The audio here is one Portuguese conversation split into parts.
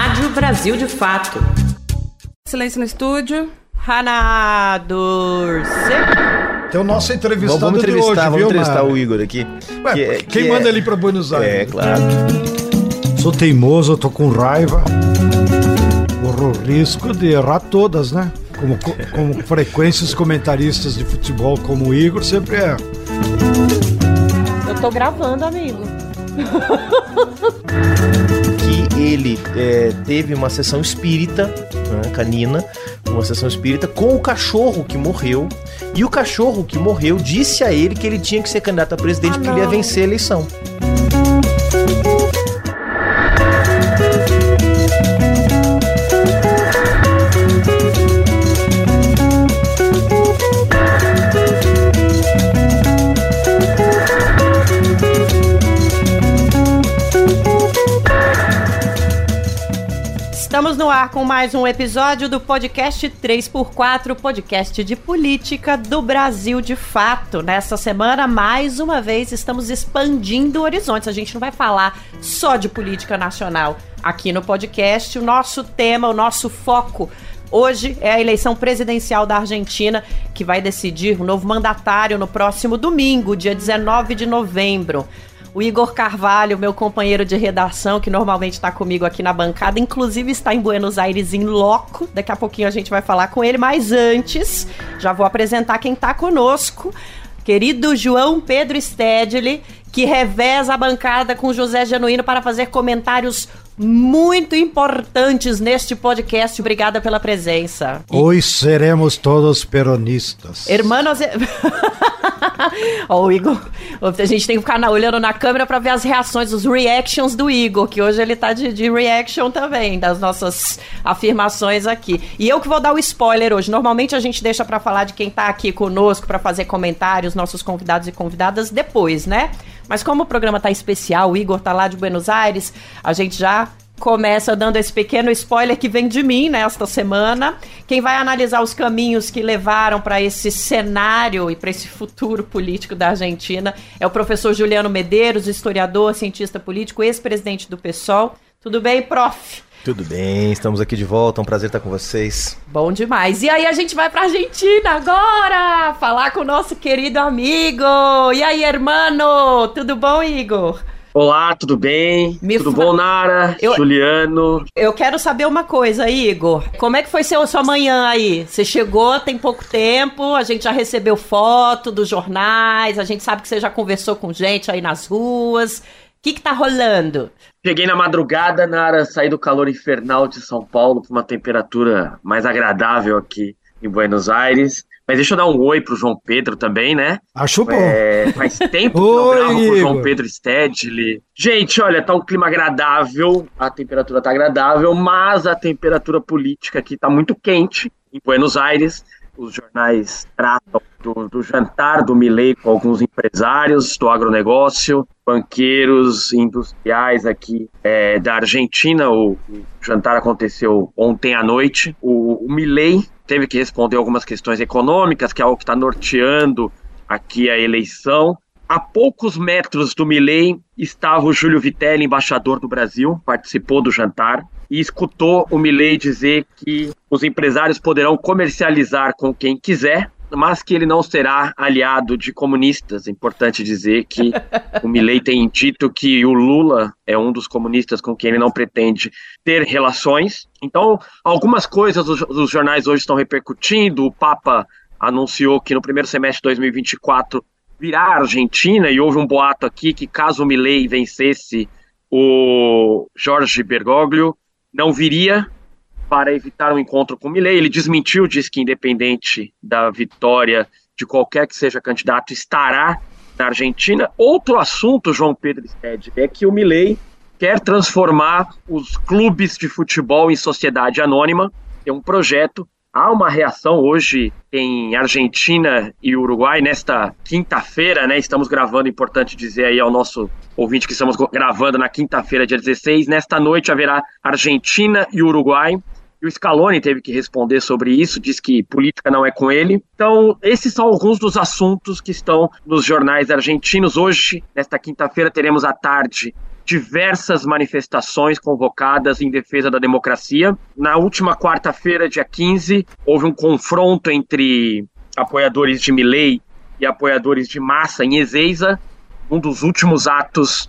Rádio Brasil de Fato. Silêncio no estúdio. Hana. Tem o nosso entrevistado vamos entrevistar, de hoje, vamos viu, entrevistar Mara? o Igor aqui. Ué, que é- quem que manda é- ele pra Buenos Aires? É, claro. Sou teimoso, tô com raiva. Corro o risco de errar todas, né? Como, co- como frequência os comentaristas de futebol como o Igor sempre é. Eu tô gravando, amigo. ele é, teve uma sessão espírita, né, canina, uma sessão espírita com o cachorro que morreu. E o cachorro que morreu disse a ele que ele tinha que ser candidato a presidente Ah, porque ele ia vencer a eleição. Ar com mais um episódio do podcast 3x4, podcast de política do Brasil de fato. Nessa semana, mais uma vez, estamos expandindo horizontes. A gente não vai falar só de política nacional aqui no podcast. O nosso tema, o nosso foco Hoje é a eleição presidencial da Argentina, que vai decidir o novo mandatário no próximo domingo, dia 19 de novembro. O Igor Carvalho, meu companheiro de redação, que normalmente está comigo aqui na bancada, inclusive está em Buenos Aires em loco. Daqui a pouquinho a gente vai falar com ele, mas antes, já vou apresentar quem está conosco. Querido João Pedro Stedley, que reveza a bancada com José Genuíno para fazer comentários muito importantes neste podcast. Obrigada pela presença. Hoje seremos todos peronistas. Hermanos. Ó, o Igor. A gente tem que ficar na- olhando na câmera pra ver as reações, os reactions do Igor, que hoje ele tá de, de reaction também, das nossas afirmações aqui. E eu que vou dar o spoiler hoje. Normalmente a gente deixa pra falar de quem tá aqui conosco, pra fazer comentários, nossos convidados e convidadas depois, né? Mas como o programa tá especial, o Igor tá lá de Buenos Aires, a gente já começa dando esse pequeno spoiler que vem de mim nesta semana. Quem vai analisar os caminhos que levaram para esse cenário e para esse futuro político da Argentina é o professor Juliano Medeiros, historiador, cientista político, ex-presidente do PSOL. Tudo bem, prof? Tudo bem, estamos aqui de volta, é um prazer estar com vocês. Bom demais. E aí a gente vai pra Argentina agora, falar com o nosso querido amigo. E aí, hermano? Tudo bom, Igor? Olá, tudo bem? Me tudo fa- bom, Nara? Eu- Juliano? Eu quero saber uma coisa, Igor. Como é que foi seu, sua manhã aí? Você chegou tem pouco tempo, a gente já recebeu foto dos jornais, a gente sabe que você já conversou com gente aí nas ruas. O que que tá rolando? Cheguei na madrugada, Nara, saí do calor infernal de São Paulo para uma temperatura mais agradável aqui em Buenos Aires. Mas deixa eu dar um oi pro João Pedro também, né? Acho bom. É, faz tempo que eu gravo com o João. Pedro Stedley. Gente, olha, tá um clima agradável, a temperatura tá agradável, mas a temperatura política aqui tá muito quente em Buenos Aires. Os jornais tratam do, do jantar do Milei com alguns empresários do agronegócio, banqueiros industriais aqui é, da Argentina. O, jantar aconteceu ontem à noite. O, o Milei teve que responder algumas questões econômicas, que é algo que está norteando aqui a eleição. A poucos metros do Milley estava o Júlio Vitelli, embaixador do Brasil, participou do jantar e escutou o Milley dizer que os empresários poderão comercializar com quem quiser, mas que ele não será aliado de comunistas. É importante dizer que o Milley tem dito que o Lula é um dos comunistas com quem ele não pretende ter relações. Então, algumas coisas os, os jornais hoje estão repercutindo. O Papa anunciou que no primeiro semestre de 2024 virá a Argentina e houve um boato aqui que caso o Milley vencesse o Jorge Bergoglio, não viria para evitar um encontro com Milley. Ele desmentiu, disse que independente da vitória de qualquer que seja candidato, estará na Argentina. Outro assunto, João Pedro Sted, é que o Milley quer transformar os clubes de futebol em sociedade anônima. É um projeto. Há uma reação hoje em Argentina e Uruguai nesta quinta-feira, né? Estamos gravando, importante dizer aí ao nosso ouvinte que estamos gravando na quinta-feira, dia 16. Nesta noite haverá Argentina e Uruguai. E o Scaloni teve que responder sobre isso, diz que política não é com ele. Então, esses são alguns dos assuntos que estão nos jornais argentinos. Hoje, nesta quinta-feira, teremos à tarde diversas manifestações convocadas em defesa da democracia. Na última quarta-feira, dia 15, houve um confronto entre apoiadores de Milley e apoiadores de Massa em Ezeiza. Um dos últimos atos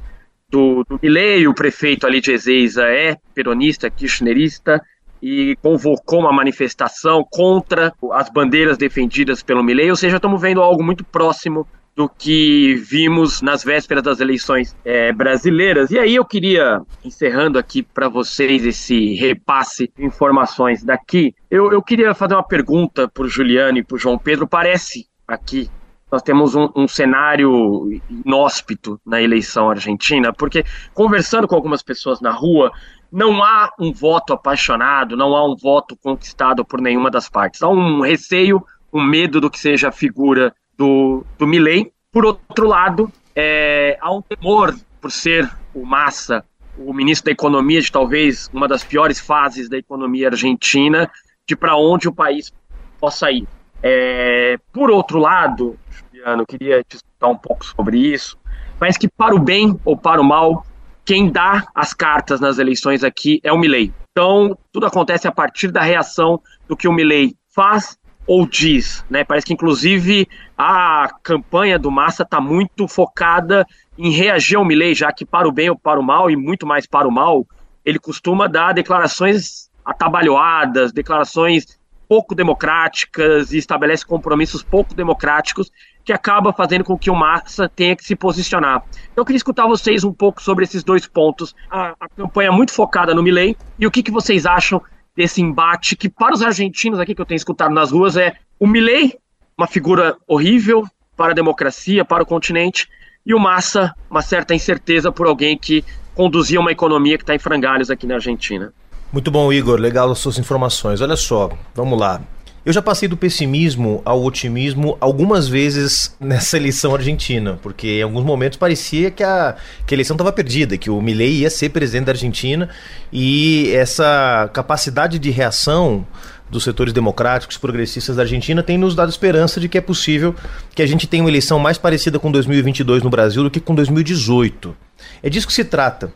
do, do Milley, o prefeito ali de Ezeiza é peronista, kirchnerista, e convocou uma manifestação contra as bandeiras defendidas pelo Milley, ou seja, estamos vendo algo muito próximo do que vimos nas vésperas das eleições é, brasileiras. E aí eu queria, encerrando aqui para vocês esse repasse de informações daqui, eu, eu queria fazer uma pergunta para o Juliano e para o João Pedro. Parece aqui nós temos um, um, cenário inóspito na eleição argentina, porque conversando com algumas pessoas na rua, não há um voto apaixonado, não há um voto conquistado por nenhuma das partes. Há um receio, um medo do que seja a figura do, do Milley. Por outro lado, é, há um temor por ser o Massa, o ministro da Economia, de talvez uma das piores fases da economia argentina, de para onde o país possa ir. É, por outro lado, Juliano, queria te escutar um pouco sobre isso, mas que para o bem ou para o mal, quem dá as cartas nas eleições aqui é o Milley. Então, tudo acontece a partir da reação do que o Milley faz ou diz, né? Parece que inclusive a campanha do Massa está muito focada em reagir ao Milley, já que para o bem ou para o mal e muito mais para o mal, ele costuma dar declarações atabalhoadas, declarações pouco democráticas e estabelece compromissos pouco democráticos que acaba fazendo com que o Massa tenha que se posicionar. Eu queria escutar vocês um pouco sobre esses dois pontos, a, a campanha muito focada no Milley e o que, que vocês acham desse embate que para os argentinos aqui que eu tenho escutado nas ruas é o Milley, uma figura horrível para a democracia, para o continente, e o Massa, uma certa incerteza por alguém que conduzia uma economia que está em frangalhos aqui na Argentina. Muito bom, Igor. Legal as suas informações. Olha só, vamos lá. Eu já passei do pessimismo ao otimismo algumas vezes nessa eleição argentina, porque em alguns momentos parecia que a, que a eleição estava perdida, que o Milei ia ser presidente da Argentina e essa capacidade de reação dos setores democráticos progressistas da Argentina tem nos dado esperança de que é possível que a gente tenha uma eleição mais parecida com 2022 no Brasil do que com 2018. É disso que se trata.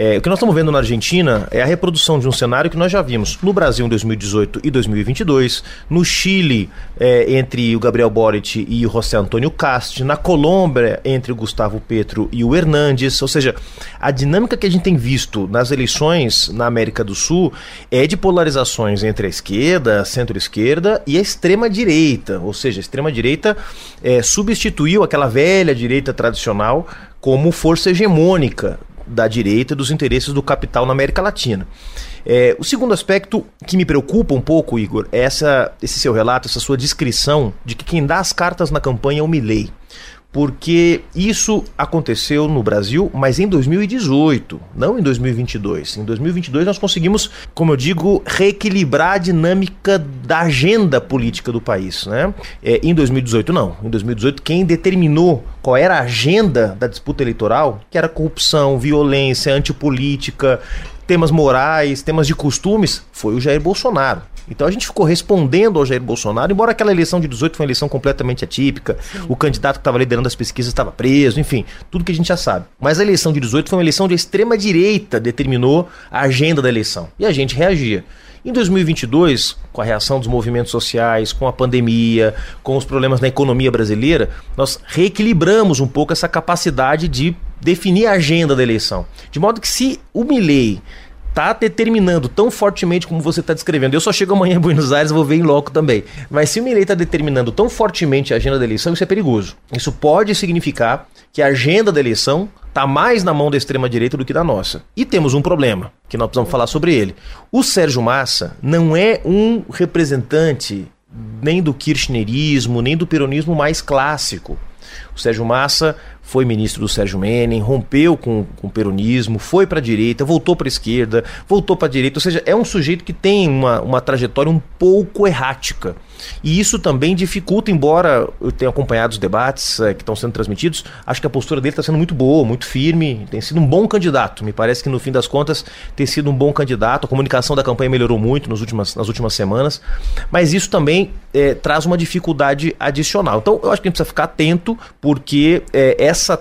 É, o que nós estamos vendo na Argentina é a reprodução de um cenário que nós já vimos no Brasil em 2018 e 2022, no Chile é, entre o Gabriel Boric e o José Antônio Cast, na Colômbia entre o Gustavo Petro e o Hernandes, ou seja, a dinâmica que a gente tem visto nas eleições na América do Sul é de polarizações entre a esquerda, centro-esquerda e a extrema-direita, ou seja, a extrema-direita é, substituiu aquela velha direita tradicional como força hegemônica da direita dos interesses do capital na América Latina. É, o segundo aspecto que me preocupa um pouco, Igor, é essa, esse seu relato, essa sua descrição de que quem dá as cartas na campanha é o Milley porque isso aconteceu no Brasil, mas em 2018, não em 2022. Em 2022 nós conseguimos, como eu digo, reequilibrar a dinâmica da agenda política do país, né? É, em 2018 não. Em 2018 quem determinou qual era a agenda da disputa eleitoral, que era corrupção, violência, antipolítica, temas morais, temas de costumes, foi o Jair Bolsonaro. Então a gente ficou respondendo ao Jair Bolsonaro, embora aquela eleição de 18 foi uma eleição completamente atípica, Sim. o candidato que estava liderando as pesquisas estava preso, enfim, tudo que a gente já sabe. Mas a eleição de 18 foi uma eleição de extrema direita, determinou a agenda da eleição. E a gente reagia. Em 2022, com a reação dos movimentos sociais, com a pandemia, com os problemas na economia brasileira, nós reequilibramos um pouco essa capacidade de definir a agenda da eleição. De modo que se o Milley está determinando tão fortemente como você está descrevendo. Eu só chego amanhã em Buenos Aires, vou ver em loco também. Mas se o Milei está determinando tão fortemente a agenda da eleição, isso é perigoso. Isso pode significar que a agenda da eleição está mais na mão da extrema-direita do que da nossa. E temos um problema, que nós precisamos falar sobre ele. O Sérgio Massa não é um representante nem do kirchnerismo, nem do peronismo mais clássico. O Sérgio Massa foi ministro do Sérgio Menem, rompeu com, com o peronismo, foi para a direita, voltou para a esquerda, voltou para a direita. Ou seja, é um sujeito que tem uma, uma trajetória um pouco errática. E isso também dificulta, embora eu tenha acompanhado os debates é, que estão sendo transmitidos, acho que a postura dele está sendo muito boa, muito firme, tem sido um bom candidato. Me parece que no fim das contas tem sido um bom candidato. A comunicação da campanha melhorou muito nas últimas, nas últimas semanas, mas isso também é, traz uma dificuldade adicional. Então eu acho que a gente precisa ficar atento, porque é, essa,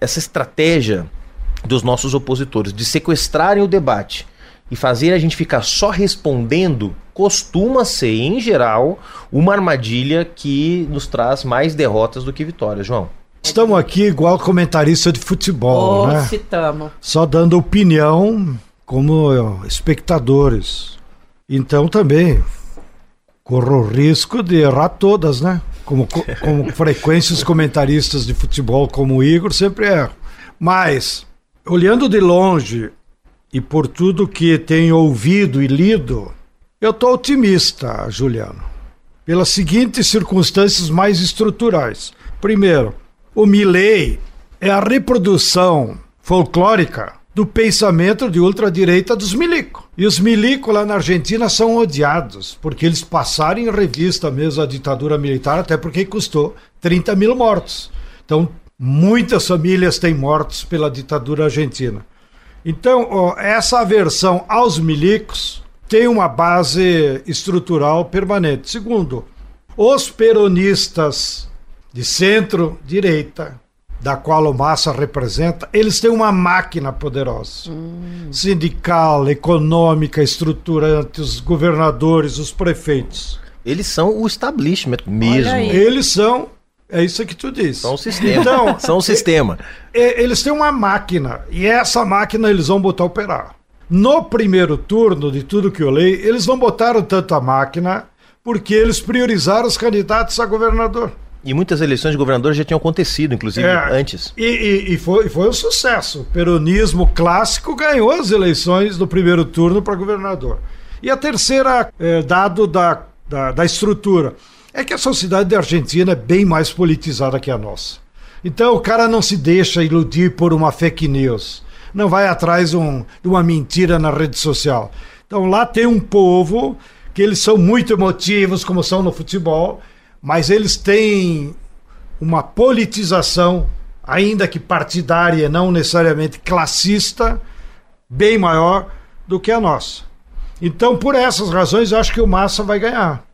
essa estratégia dos nossos opositores, de sequestrarem o debate e fazer a gente ficar só respondendo, costuma ser, em geral, uma armadilha que nos traz mais derrotas do que vitórias, João. Estamos aqui igual comentarista de futebol, Oh, né? citamos. Só dando opinião como espectadores. Então também corro o risco de errar todas, né? Como, co- como frequências comentaristas de futebol como o Igor sempre erram. Mas, olhando de longe e por tudo que tenho ouvido e lido, eu estou otimista, Juliano. Pelas seguintes circunstâncias mais estruturais. Primeiro, o Milley é a reprodução folclórica do pensamento de ultradireita dos milico. E os milico lá na Argentina são odiados, porque eles passaram em revista mesmo a ditadura militar, até porque custou 30 mil mortos. Então, muitas famílias têm mortos pela ditadura argentina. Então, essa aversão aos milicos tem uma base estrutural permanente. Segundo, os peronistas de centro-direita, da qual o Massa representa, eles têm uma máquina poderosa. Sindical, econômica, estruturante, os governadores, os prefeitos. Eles são o establishment mesmo. Eles são, é isso que tu disse. São o sistema. Então, são o sistema. Eles têm uma máquina e essa máquina eles vão botar operar. No primeiro turno de tudo que eu leio, eles não botaram tanto a máquina porque eles priorizaram os candidatos a governador. E muitas eleições de governador já tinham acontecido, inclusive, É. antes. E, e- e foi, foi um sucesso. O peronismo clássico ganhou as eleições do primeiro turno para governador. E a terceira, eh, dado da, da, da estrutura, é que a sociedade da Argentina é bem mais politizada que a nossa. Então o cara não se deixa iludir por uma fake news. Não vai atrás um- de uma mentira na rede social. Então lá tem um povo que eles são muito emotivos, como são no futebol, mas eles têm uma politização, ainda que partidária, não necessariamente classista, bem maior do que a nossa. Então, por essas razões, eu acho que o Massa vai ganhar.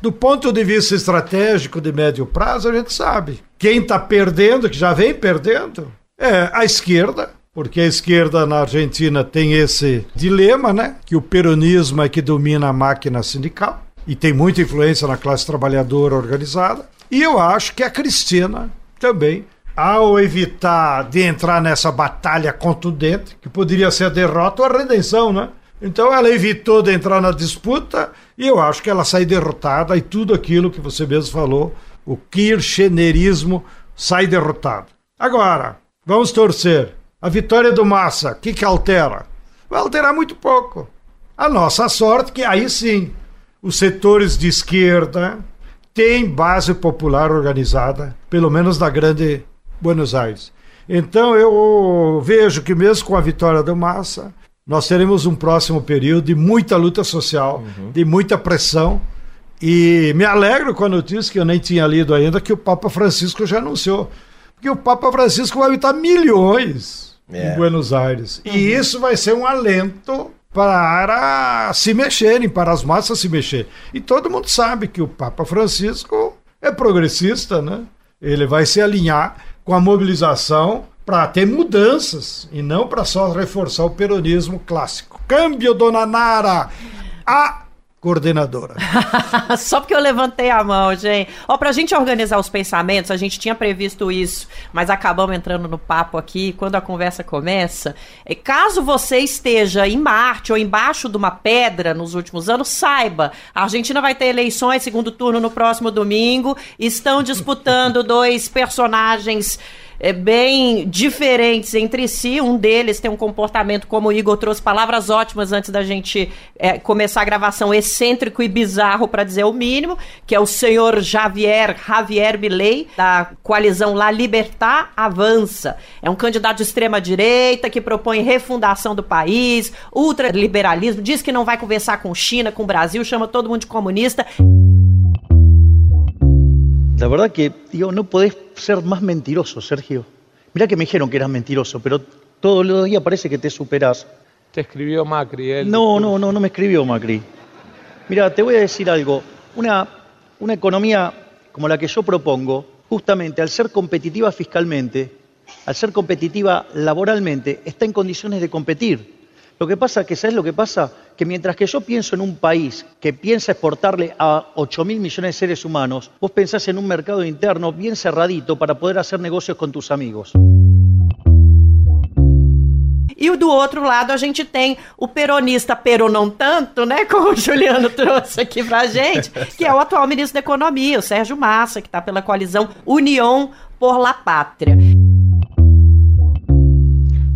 Do ponto de vista estratégico de médio prazo, a gente sabe. Quem está perdendo, que já vem perdendo, é a esquerda, porque a esquerda na Argentina tem esse dilema, né? Que o peronismo é que domina a máquina sindical e tem muita influência na classe trabalhadora organizada. E eu acho que a Cristina também, ao evitar de entrar nessa batalha contundente, que poderia ser a derrota ou a redenção, né? Então ela evitou de entrar na disputa e eu acho que ela sai derrotada e tudo aquilo que você mesmo falou, o kirchnerismo sai derrotado. Agora, vamos torcer. A vitória do Massa, o que, que altera? Vai alterar muito pouco. A nossa sorte que aí sim os setores de esquerda têm base popular organizada, pelo menos na grande Buenos Aires. Então eu vejo que mesmo com a vitória do Massa, nós teremos um próximo período de muita luta social, de muita pressão. E me alegro com a notícia que eu nem tinha lido ainda que o Papa Francisco já anunciou. Porque o Papa Francisco vai habitar milhões É. em Buenos Aires. E isso vai ser um alento para se mexerem, para as massas se mexer. E todo mundo sabe que o Papa Francisco é progressista, né? Ele vai se alinhar com a mobilização para ter mudanças e não para só reforçar o peronismo clássico. Câmbio, dona Nara! A coordenadora. Só porque eu levantei a mão, gente. Ó, pra gente organizar os pensamentos, a gente tinha previsto isso, mas acabamos entrando no papo aqui quando a conversa começa. E caso você esteja em Marte ou embaixo de uma pedra nos últimos anos, saiba, a Argentina vai ter eleições, segundo turno no próximo domingo. Estão disputando dois personagens é, bem diferentes entre si. Um deles tem um comportamento, como o Igor trouxe palavras ótimas antes da gente é, começar a gravação, excêntrico e bizarro, para dizer o mínimo, que é o senhor Javier, Javier Milei, da coalizão La Libertad Avança. É um candidato de extrema-direita que propõe refundação do país, ultraliberalismo, diz que não vai conversar com China, com o Brasil, chama todo mundo de comunista. La verdad que, digo, no podés ser más mentiroso, Sergio. Mirá que me dijeron que eras mentiroso, pero todos los días parece que te superás. Te escribió Macri. Él. No, no, no, no me escribió Macri. Mira, te voy a decir algo. Una, una economía como la que yo propongo, justamente al ser competitiva fiscalmente, al ser competitiva laboralmente, está en condiciones de competir. Lo que pasa que, ¿sabes lo que pasa? Que mientras que yo pienso en un país que piensa exportarle a 8 mil millones de seres humanos, vos pensás en un mercado interno bien cerradito para poder hacer negocios con tus amigos. E do outro lado a gente tem o peronista, pero não tanto, né? Como o Juliano trouxe aqui pra gente, que é o atual ministro da Economia, o Sérgio Massa, que está pela coalizão União por la Pátria.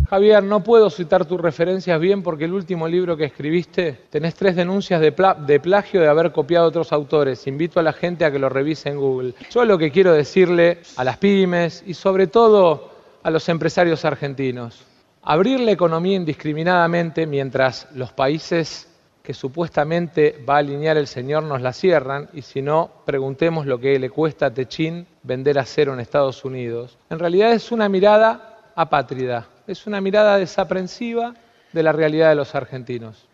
Javier, no puedo citar tus referencias bien porque el último libro que escribiste tenés tres denuncias de, pla de, plagio de haber copiado a otros autores. Invito a la gente a que lo revise en Google. Yo lo que quiero decirle a las pymes y sobre todo a los empresarios argentinos, abrir la economía indiscriminadamente mientras los países que supuestamente va a alinear el Señor nos la cierran y si no, preguntemos lo que le cuesta a Techín vender acero en Estados Unidos. En realidad es una mirada apátrida es una mirada desaprensiva de la realidad de los argentinos.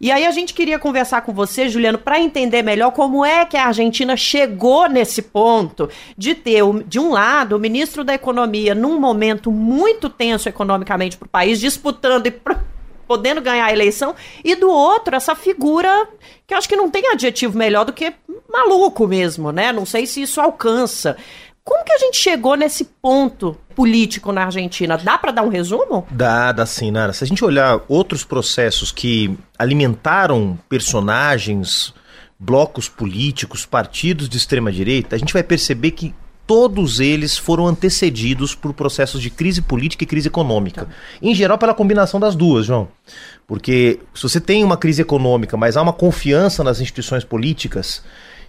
E aí a gente queria conversar com você, Juliano, para entender melhor como é que a Argentina chegou nesse ponto de ter, de um lado, o ministro da Economia num momento muito tenso economicamente para o país, disputando e podendo ganhar a eleição, e do outro, essa figura que acho que não tem adjetivo melhor do que maluco mesmo, né? Não sei se isso alcança. Como que a gente chegou nesse ponto político na Argentina? Dá para dar um resumo? Dá, dá sim, Nara. Se a gente olhar outros processos que alimentaram personagens, blocos políticos, partidos de extrema direita, a gente vai perceber que todos eles foram antecedidos por processos de crise política e crise econômica. Tá. Em geral, pela combinação das duas, João. Porque se você tem uma crise econômica, mas há uma confiança nas instituições políticas,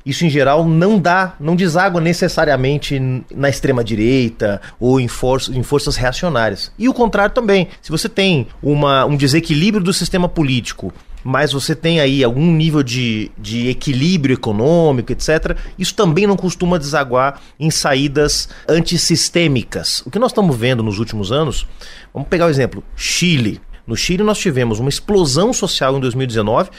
isso em geral não dá, não deságua necessariamente na extrema direita ou em, for em forças reacionárias. E o contrário também. Se você tem uma, um desequilíbrio do sistema político, mas você tem aí algum nível de, de equilíbrio econômico, etc., isso também não costuma desaguar em saídas antissistêmicas. O que nós estamos vendo nos últimos anos, vamos pegar o exemplo: Chile. No Chile, nós tivemos uma explosão social em 2019,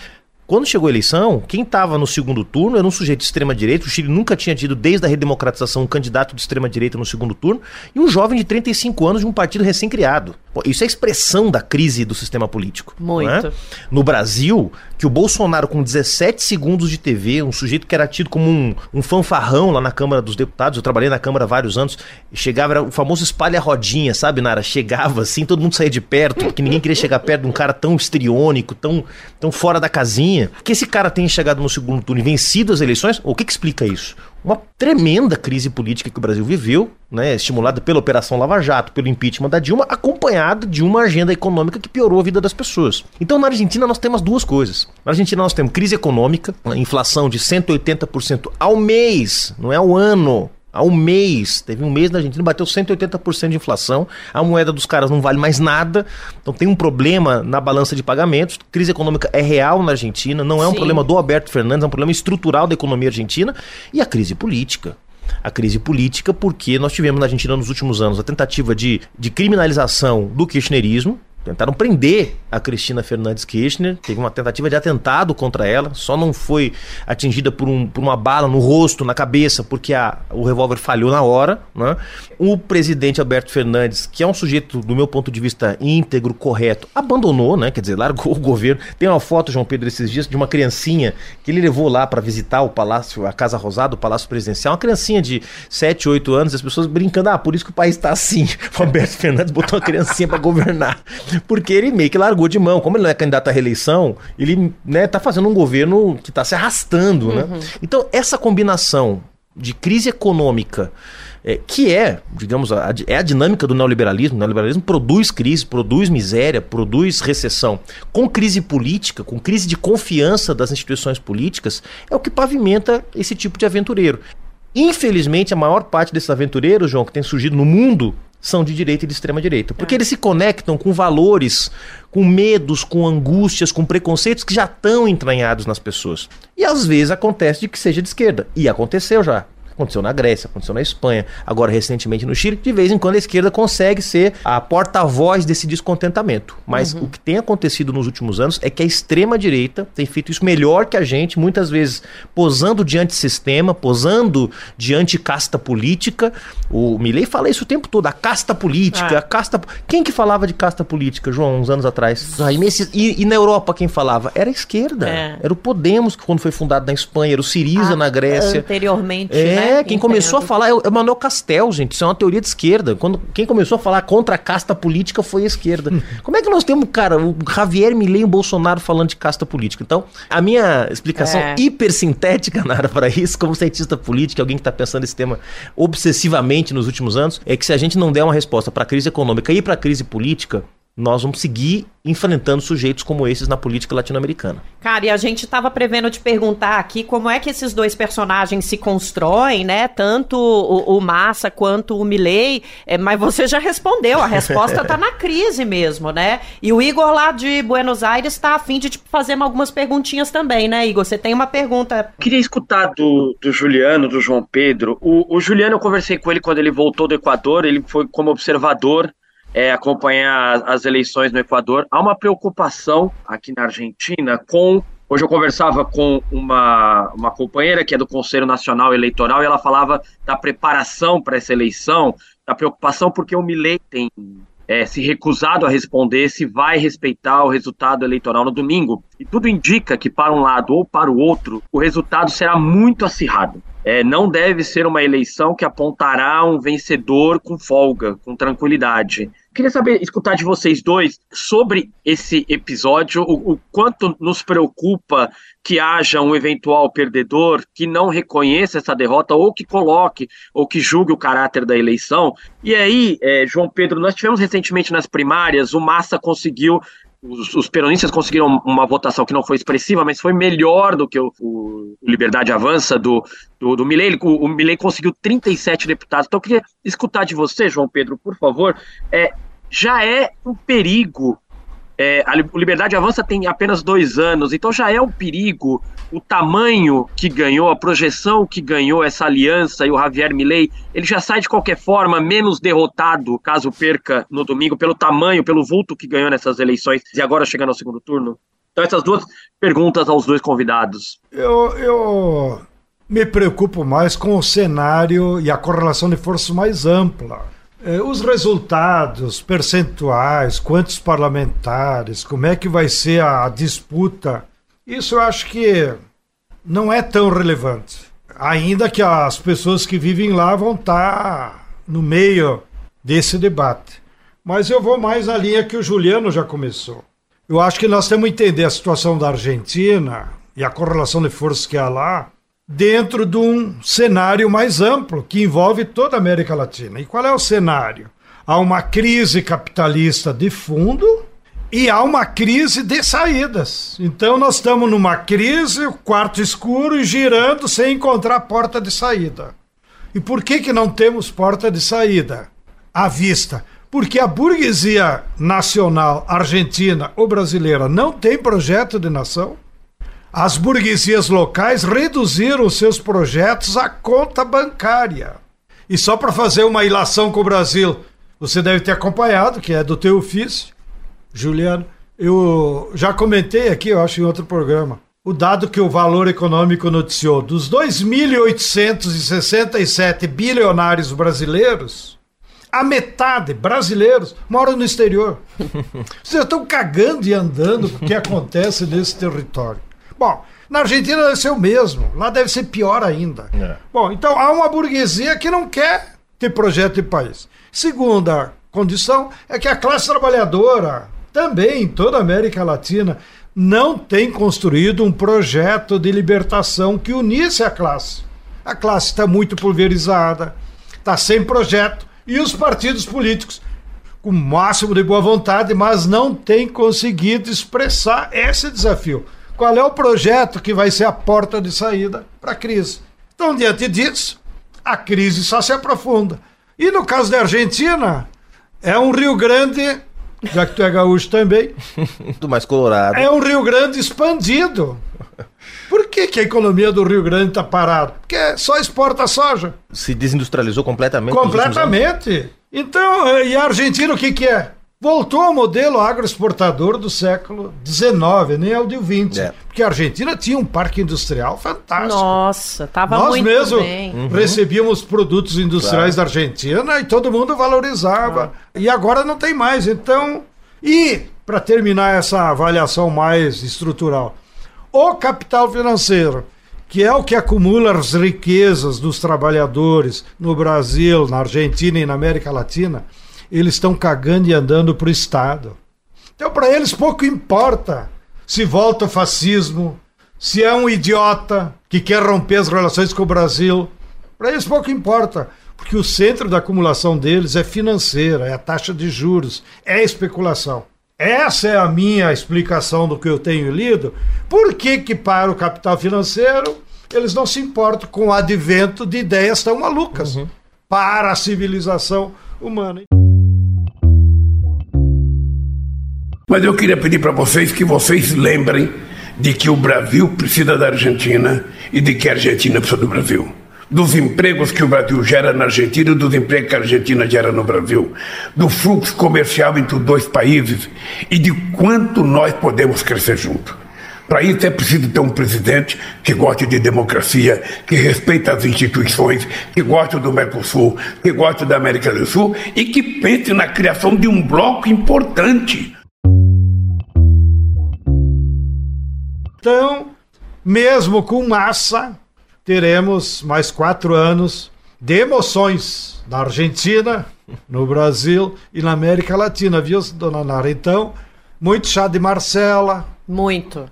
quando chegou a eleição, quem estava no segundo turno era um sujeito de extrema-direita. O Chile nunca tinha tido, desde a redemocratização, um candidato de extrema-direita no segundo turno. E um jovem de 35 anos de um partido recém-criado. Isso é expressão da crise do sistema político. É? Muito. É? No Brasil, que o Bolsonaro, com 17 segundos de TV, um sujeito que era tido como um, um fanfarrão lá na Câmara dos Deputados, eu trabalhei na Câmara há vários anos, chegava, era o famoso espalha-rodinha, sabe, Nara? Chegava assim, todo mundo saía de perto, porque ninguém queria chegar perto de um cara tão estriônico, tão, tão fora da casinha. Que esse cara tenha chegado no segundo turno e vencido as eleições, o que, que explica isso? Uma tremenda crise política que o Brasil viveu, né, estimulada pela Operação Lava Jato, pelo impeachment da Dilma, acompanhado de uma agenda econômica que piorou a vida das pessoas. Então, na Argentina, nós temos duas coisas. Na Argentina, nós temos crise econômica, inflação de 180% ao mês, não é ao ano. Há um mês, teve um mês na Argentina, bateu 180% de inflação, a moeda dos caras não vale mais nada, então tem um problema na balança de pagamentos, crise econômica é real na Argentina, não é um Sim. problema do Alberto Fernandes, é um problema estrutural da economia argentina, e a crise política a crise política, porque nós tivemos na Argentina nos últimos anos a tentativa de, de criminalização do kirchnerismo, Tentaram prender a Cristina Fernandes Kirchner, teve uma tentativa de atentado contra ela, só não foi atingida por, um, por uma bala no rosto, na cabeça, porque a, o revólver falhou na hora. Né? O presidente Alberto Fernandes, que é um sujeito, do meu ponto de vista, íntegro, correto, abandonou, né? quer dizer, largou o governo. Tem uma foto, João Pedro, esses dias, de uma criancinha que ele levou lá para visitar o palácio, a Casa Rosada, o Palácio Presidencial, uma criancinha de 7, 8 anos, as pessoas brincando, ah, por isso que o país está assim. O Alberto Fernandes botou uma criancinha para governar porque ele meio que largou de mão. Como ele não é candidato à reeleição, ele né, tá fazendo um governo que está se arrastando, né? uhum. né? Então, essa combinação de crise econômica, é, que é, digamos, a, é a dinâmica do neoliberalismo. O neoliberalismo produz crise, produz miséria, produz recessão. Com crise política, com crise de confiança das instituições políticas, é o que pavimenta esse tipo de aventureiro. Infelizmente, a maior parte desses aventureiros, João, que tem surgido no mundo, são de direita e de extrema direita. Porque é. eles se conectam com valores, com medos, com angústias, com preconceitos que já estão entranhados nas pessoas. E às vezes acontece de que seja de esquerda. E aconteceu já. Aconteceu na Grécia, aconteceu na Espanha, agora recentemente no Chile. De vez em quando a esquerda consegue ser a porta-voz desse descontentamento. Mas o que tem acontecido nos últimos anos é que a extrema-direita tem feito isso melhor que a gente, muitas vezes posando diante sistema, posando diante casta política. O Milley fala isso o tempo todo, a casta política, Ah. a casta. Quem que falava de casta política, João, uns anos atrás? Nesse- E, e na Europa quem falava? Era a esquerda. É. Era o Podemos, que quando foi fundado na Espanha, era o Siriza Ah, na Grécia. Anteriormente, É, né? Quem começou a falar é o é o Manuel Castel, gente. Isso é uma teoria de esquerda. Quando, quem começou a falar contra a casta política foi a esquerda. Como é que nós temos, cara, o Javier Milei e o Bolsonaro falando de casta política? Então, a minha explicação É. hipersintética, Nara, para isso, como cientista político, alguém que está pensando esse tema obsessivamente nos últimos anos, é que se a gente não der uma resposta para a crise econômica e para a crise política, nós vamos seguir enfrentando sujeitos como esses na política latino-americana. Cara, e a gente tava prevendo te perguntar aqui como é que esses dois personagens se constroem, né? Tanto o, o Massa quanto o Milley, é, mas você já respondeu, a resposta tá na crise mesmo, né? E o Igor lá de Buenos Aires tá afim de tipo, fazer algumas perguntinhas também, né, Igor? Você tem uma pergunta. Queria escutar do, do Juliano, do João Pedro. O, o Juliano, eu conversei com ele quando ele voltou do Equador, ele foi como observador é, acompanhar as eleições no Equador. Há uma preocupação aqui na Argentina com. Hoje eu conversava com uma, uma companheira que é do Conselho Nacional Eleitoral e ela falava da preparação para essa eleição, da preocupação porque o Milei tem é, se recusado a responder se vai respeitar o resultado eleitoral no domingo. E tudo indica que, para um lado ou para o outro, o resultado será muito acirrado. É, não deve ser uma eleição que apontará um vencedor com folga, com tranquilidade. Queria saber, escutar de vocês dois sobre esse episódio, o, o quanto nos preocupa que haja um eventual perdedor que não reconheça essa derrota ou que coloque ou que julgue o caráter da eleição. E aí, é, João Pedro, nós tivemos recentemente nas primárias, o Massa conseguiu os, os peronistas conseguiram uma votação que não foi expressiva, mas foi melhor do que o, o Liberdade Avança do, do, do Milley. O, o Milley conseguiu 37 deputados. Então eu queria escutar de você, João Pedro, por favor. É, já é um perigo. É, a o Liberdade Avança tem apenas dois anos, então já é um perigo o tamanho que ganhou, a projeção que ganhou essa aliança e o Javier Milei, ele já sai de qualquer forma menos derrotado, caso perca no domingo, pelo tamanho, pelo vulto que ganhou nessas eleições e agora chegando ao segundo turno? Então essas duas perguntas aos dois convidados. Eu, eu me preocupo mais com o cenário e a correlação de forças mais ampla. Eh, Os resultados percentuais, quantos parlamentares, como é que vai ser a disputa, isso eu acho que não é tão relevante. Ainda que as pessoas que vivem lá vão estar no meio desse debate. Mas eu vou mais na linha que o Juliano já começou. Eu acho que nós temos que entender a situação da Argentina e a correlação de forças que há lá dentro de um cenário mais amplo que envolve toda a América Latina. E qual é o cenário? Há uma crise capitalista de fundo e há uma crise de saídas. Então nós estamos numa crise, o quarto escuro e girando sem encontrar porta de saída. E por que, que não temos porta de saída à vista? Porque a burguesia nacional argentina ou brasileira não tem projeto de nação. As burguesias locais reduziram seus projetos à conta bancária. E só para fazer uma ilação com o Brasil, você deve ter acompanhado, que é do teu ofício, Juliano. Eu já comentei aqui, eu acho, em outro programa, o dado que o Valor Econômico noticiou: dos 2.867 bilionários brasileiros, a metade brasileiros moram no exterior. Vocês estão cagando e andando com o que acontece nesse território. Bom, na Argentina deve ser o mesmo, lá deve ser pior ainda. É. Bom, então há uma burguesia que não quer ter projeto de país. Segunda condição é que a classe trabalhadora, também em toda a América Latina, não tem construído um projeto de libertação que unisse a classe. A classe está muito pulverizada, está sem projeto, e os partidos políticos, com o máximo de boa vontade, mas não têm conseguido expressar esse desafio. Qual é o projeto que vai ser a porta de saída para a crise? Então, diante disso, a crise só se aprofunda. E no caso da Argentina, é um Rio Grande, já que tu é gaúcho também, Muito mais colorado. é um Rio Grande expandido. Por que, que a economia do Rio Grande está parada? Porque só exporta soja. Se desindustrializou completamente. Completamente. Então, e a Argentina o que, que é? Voltou ao modelo agroexportador do século XIX, nem ao do XX. É. Porque a Argentina tinha um parque industrial fantástico. Nossa, tava Nós muito mesmo bem. Uhum. recebíamos produtos industriais da Argentina e todo mundo valorizava. E agora não tem mais. Então, e para terminar essa avaliação mais estrutural, o capital financeiro, que é o que acumula as riquezas dos trabalhadores no Brasil, na Argentina e na América Latina, eles estão cagando e andando para o Estado. Então, para eles, pouco importa se volta o fascismo, se é um idiota que quer romper as relações com o Brasil. Para eles, pouco importa, porque o centro da acumulação deles é financeira, é a taxa de juros, é a especulação. Essa é a minha explicação do que eu tenho lido. Por que, que para o capital financeiro eles não se importam com o advento de ideias tão malucas para a civilização humana? Mas eu queria pedir para vocês que vocês lembrem de que o Brasil precisa da Argentina e de que a Argentina precisa do Brasil. Dos empregos que o Brasil gera na Argentina e dos empregos que a Argentina gera no Brasil. Do fluxo comercial entre os dois países e de quanto nós podemos crescer juntos. Para isso é preciso ter um presidente que goste de democracia, que respeite as instituições, que goste do Mercosul, que goste da América do Sul e que pense na criação de um bloco importante. Então, mesmo com massa, teremos mais quatro anos de emoções na Argentina, no Brasil e na América Latina, viu, dona Nara? Então, muito chá de Marcela. Muito.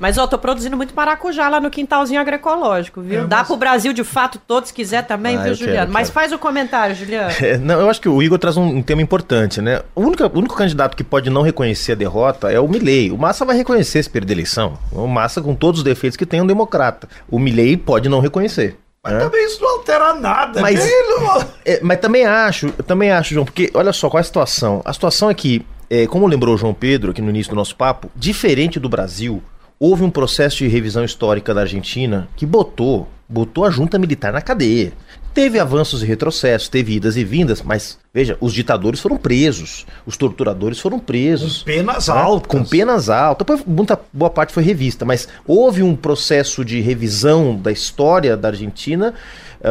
Mas eu tô produzindo muito maracujá lá no quintalzinho agroecológico, viu? É, Dá mas- pro Brasil de fato todo se quiser também, Ah, viu, quero, Juliano? eu Mas quero. faz o comentário, Juliano. É, não, eu acho que o Igor traz um, um tema importante, né? O único, o único candidato que pode não reconhecer a derrota é o Milley. O Massa vai reconhecer se perder a eleição. O Massa, com todos os defeitos que tem, é um democrata. O Milley pode não reconhecer. Mas né? também isso não altera nada. Mas- não- É, mas também acho, também acho, João, porque olha só qual é a situação. A situação é que, é, como lembrou o João Pedro aqui no início do nosso papo, diferente do Brasil, houve um processo de revisão histórica da Argentina que botou, botou a junta militar na cadeia. Teve avanços e retrocessos, teve idas e vindas, mas veja, os ditadores foram presos, os torturadores foram presos. Com penas né? altas. Com penas altas. Depois, muita boa parte foi revista, mas houve um processo de revisão da história da Argentina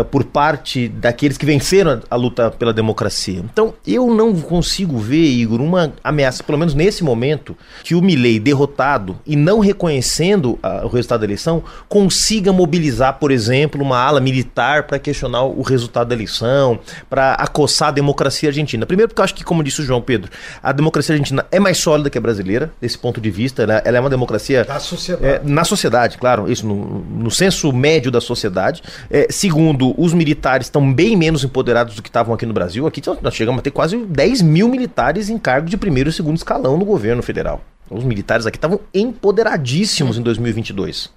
por parte daqueles que venceram a, a luta pela democracia. Então, eu não consigo ver, Igor, uma ameaça, pelo menos nesse momento, que o Milley derrotado e não reconhecendo ah, o resultado da eleição consiga mobilizar, por exemplo, uma ala militar para questionar o resultado da eleição, para acossar a democracia argentina. Primeiro, porque eu acho que, como disse o João Pedro, a democracia argentina é mais sólida que a brasileira, desse ponto de vista. Ela, ela é uma democracia Da sociedade. é, na sociedade, claro, isso no, no senso médio da sociedade. É, segundo, os militares estão bem menos empoderados do que estavam aqui no Brasil. Aqui nós chegamos a ter quase 10 mil militares em cargo de primeiro e segundo escalão no governo federal. Os militares aqui estavam empoderadíssimos em 2022.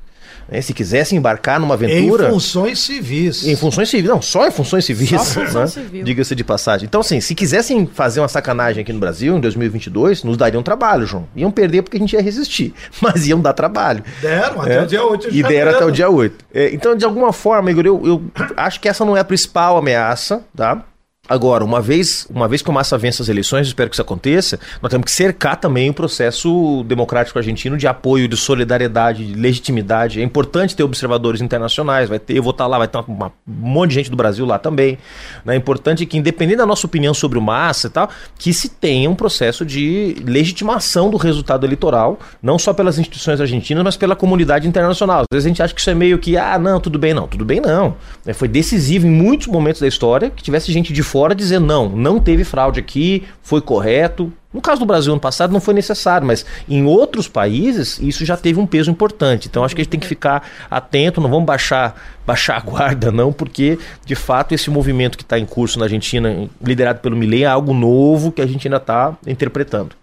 Né? se quisessem embarcar numa Em aventura. funções civis. Em funções civis, não, só em funções civis, Só função né? civil. diga-se de passagem. Então, assim, se quisessem fazer uma sacanagem aqui no Brasil em 2022, nos dariam trabalho, João. Iam perder porque a gente ia resistir, mas iam dar trabalho. Deram até É. o dia 8 de E deram janeiro. até o dia 8. É, então, de alguma forma, Igor, eu, eu acho que essa não é a principal ameaça, tá? Agora, uma vez, uma vez que o Massa vence as eleições, espero que isso aconteça, nós temos que cercar também o processo democrático argentino de apoio, de solidariedade, de legitimidade. É importante ter observadores internacionais, vai ter, eu vou estar lá, vai ter uma- um monte de gente do Brasil lá também. né? É importante que, independente da nossa opinião sobre o Massa e tal, que se tenha um processo de legitimação do resultado eleitoral, não só pelas instituições argentinas, mas pela comunidade internacional. Às vezes a gente acha que isso é meio que, ah, não, tudo bem, não, tudo bem, não. É, Foi decisivo em muitos momentos da história que tivesse gente de fora dizendo, não, não teve fraude aqui, foi correto. No caso do Brasil ano passado não foi necessário, mas em outros países isso já teve um peso importante. Então acho que a gente tem que ficar atento, não vamos baixar, baixar a guarda não, porque de fato esse movimento que está em curso na Argentina, liderado pelo Milei, é algo novo que a gente ainda está interpretando.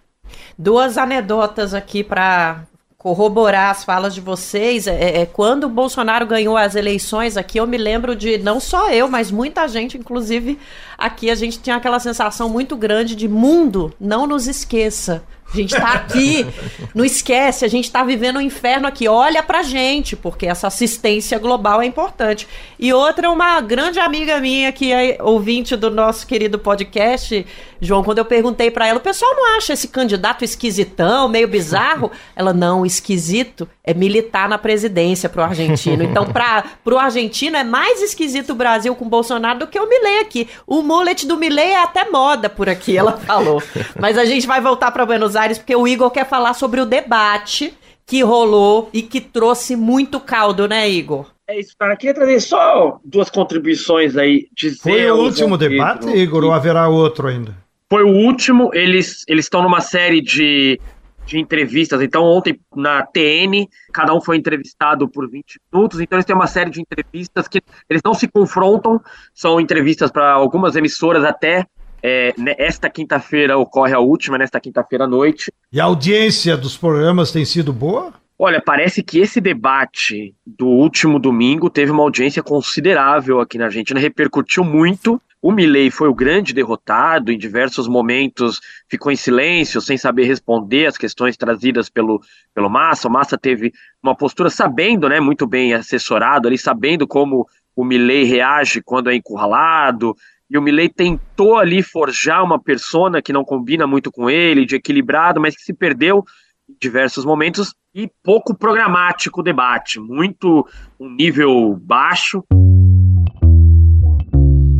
Duas anedotas aqui para corroborar as falas de vocês. É, é, quando o Bolsonaro ganhou as eleições aqui, eu me lembro de não só eu, mas muita gente, inclusive aqui a gente tinha aquela sensação muito grande de mundo, não nos esqueça. A gente tá aqui, não esquece, a gente tá vivendo um inferno aqui. Olha pra gente, porque essa assistência global é importante. E outra, uma grande amiga minha que é ouvinte do nosso querido podcast, João, quando eu perguntei para ela, o pessoal não acha esse candidato esquisitão, meio bizarro? Ela, não, esquisito é militar na presidência pro argentino. Então, para pro argentino é mais esquisito o Brasil com Bolsonaro do que o Milley aqui. O mullet do Milley é até moda por aqui, ela falou. Mas a gente vai voltar para Buenos Aires porque o Igor quer falar sobre o debate que rolou e que trouxe muito caldo, né, Igor? É isso, cara. Queria trazer só duas contribuições aí. Foi o último debate, Igor, ou haverá outro ainda? Foi o último. Eles eles estão numa série de, de entrevistas. Então, ontem na TN, cada um foi entrevistado por 20 minutos. Então, eles têm uma série de entrevistas que eles não se confrontam. São entrevistas para algumas emissoras até. É, esta quinta-feira ocorre a última, nesta quinta-feira à noite. E a audiência dos programas tem sido boa? Olha, parece que esse debate do último domingo teve uma audiência considerável aqui na Argentina, repercutiu muito. O Milley foi o grande derrotado, em diversos momentos ficou em silêncio, sem saber responder às questões trazidas pelo, pelo Massa. O Massa teve uma postura sabendo, né, muito bem assessorado ali, sabendo como o Milley reage quando é encurralado, e o Milley tentou ali forjar uma persona que não combina muito com ele, de equilibrado, mas que se perdeu em diversos momentos e pouco programático o debate, muito um nível baixo.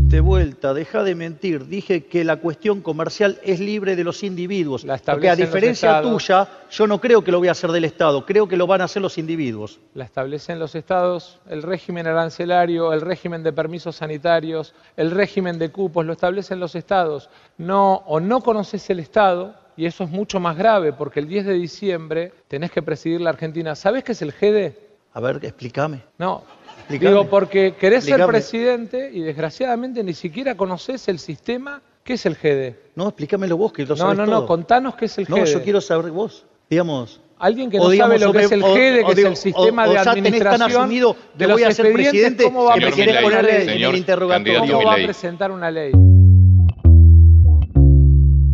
De vuelta, deja de mentir. Dije que la cuestión comercial es libre de los individuos. Porque a diferencia tuya, yo no creo que lo voy a hacer del Estado, creo que lo van a hacer los individuos. La establecen los Estados, el régimen arancelario, el régimen de permisos sanitarios, el régimen de cupos, lo establecen los Estados. No, o no conoces el Estado, y eso es mucho más grave, porque el 10 de diciembre tenés que presidir la Argentina. ¿Sabes qué es el GEDE? A ver, explícame. No, Digo, porque querés ser presidente y desgraciadamente ni siquiera conoces el sistema. ¿Qué es el GD? No, explícamelo vos, que lo No, no, no, contanos qué es el GD. No, yo quiero saber vos. Digamos, Alguien que no sabe lo que es el GEDE, que es el sistema de administración tan asumido que voy a ser presidente ¿cómo va a presentar una ley? En el interrogatorio. ¿Cómo va a presentar una ley?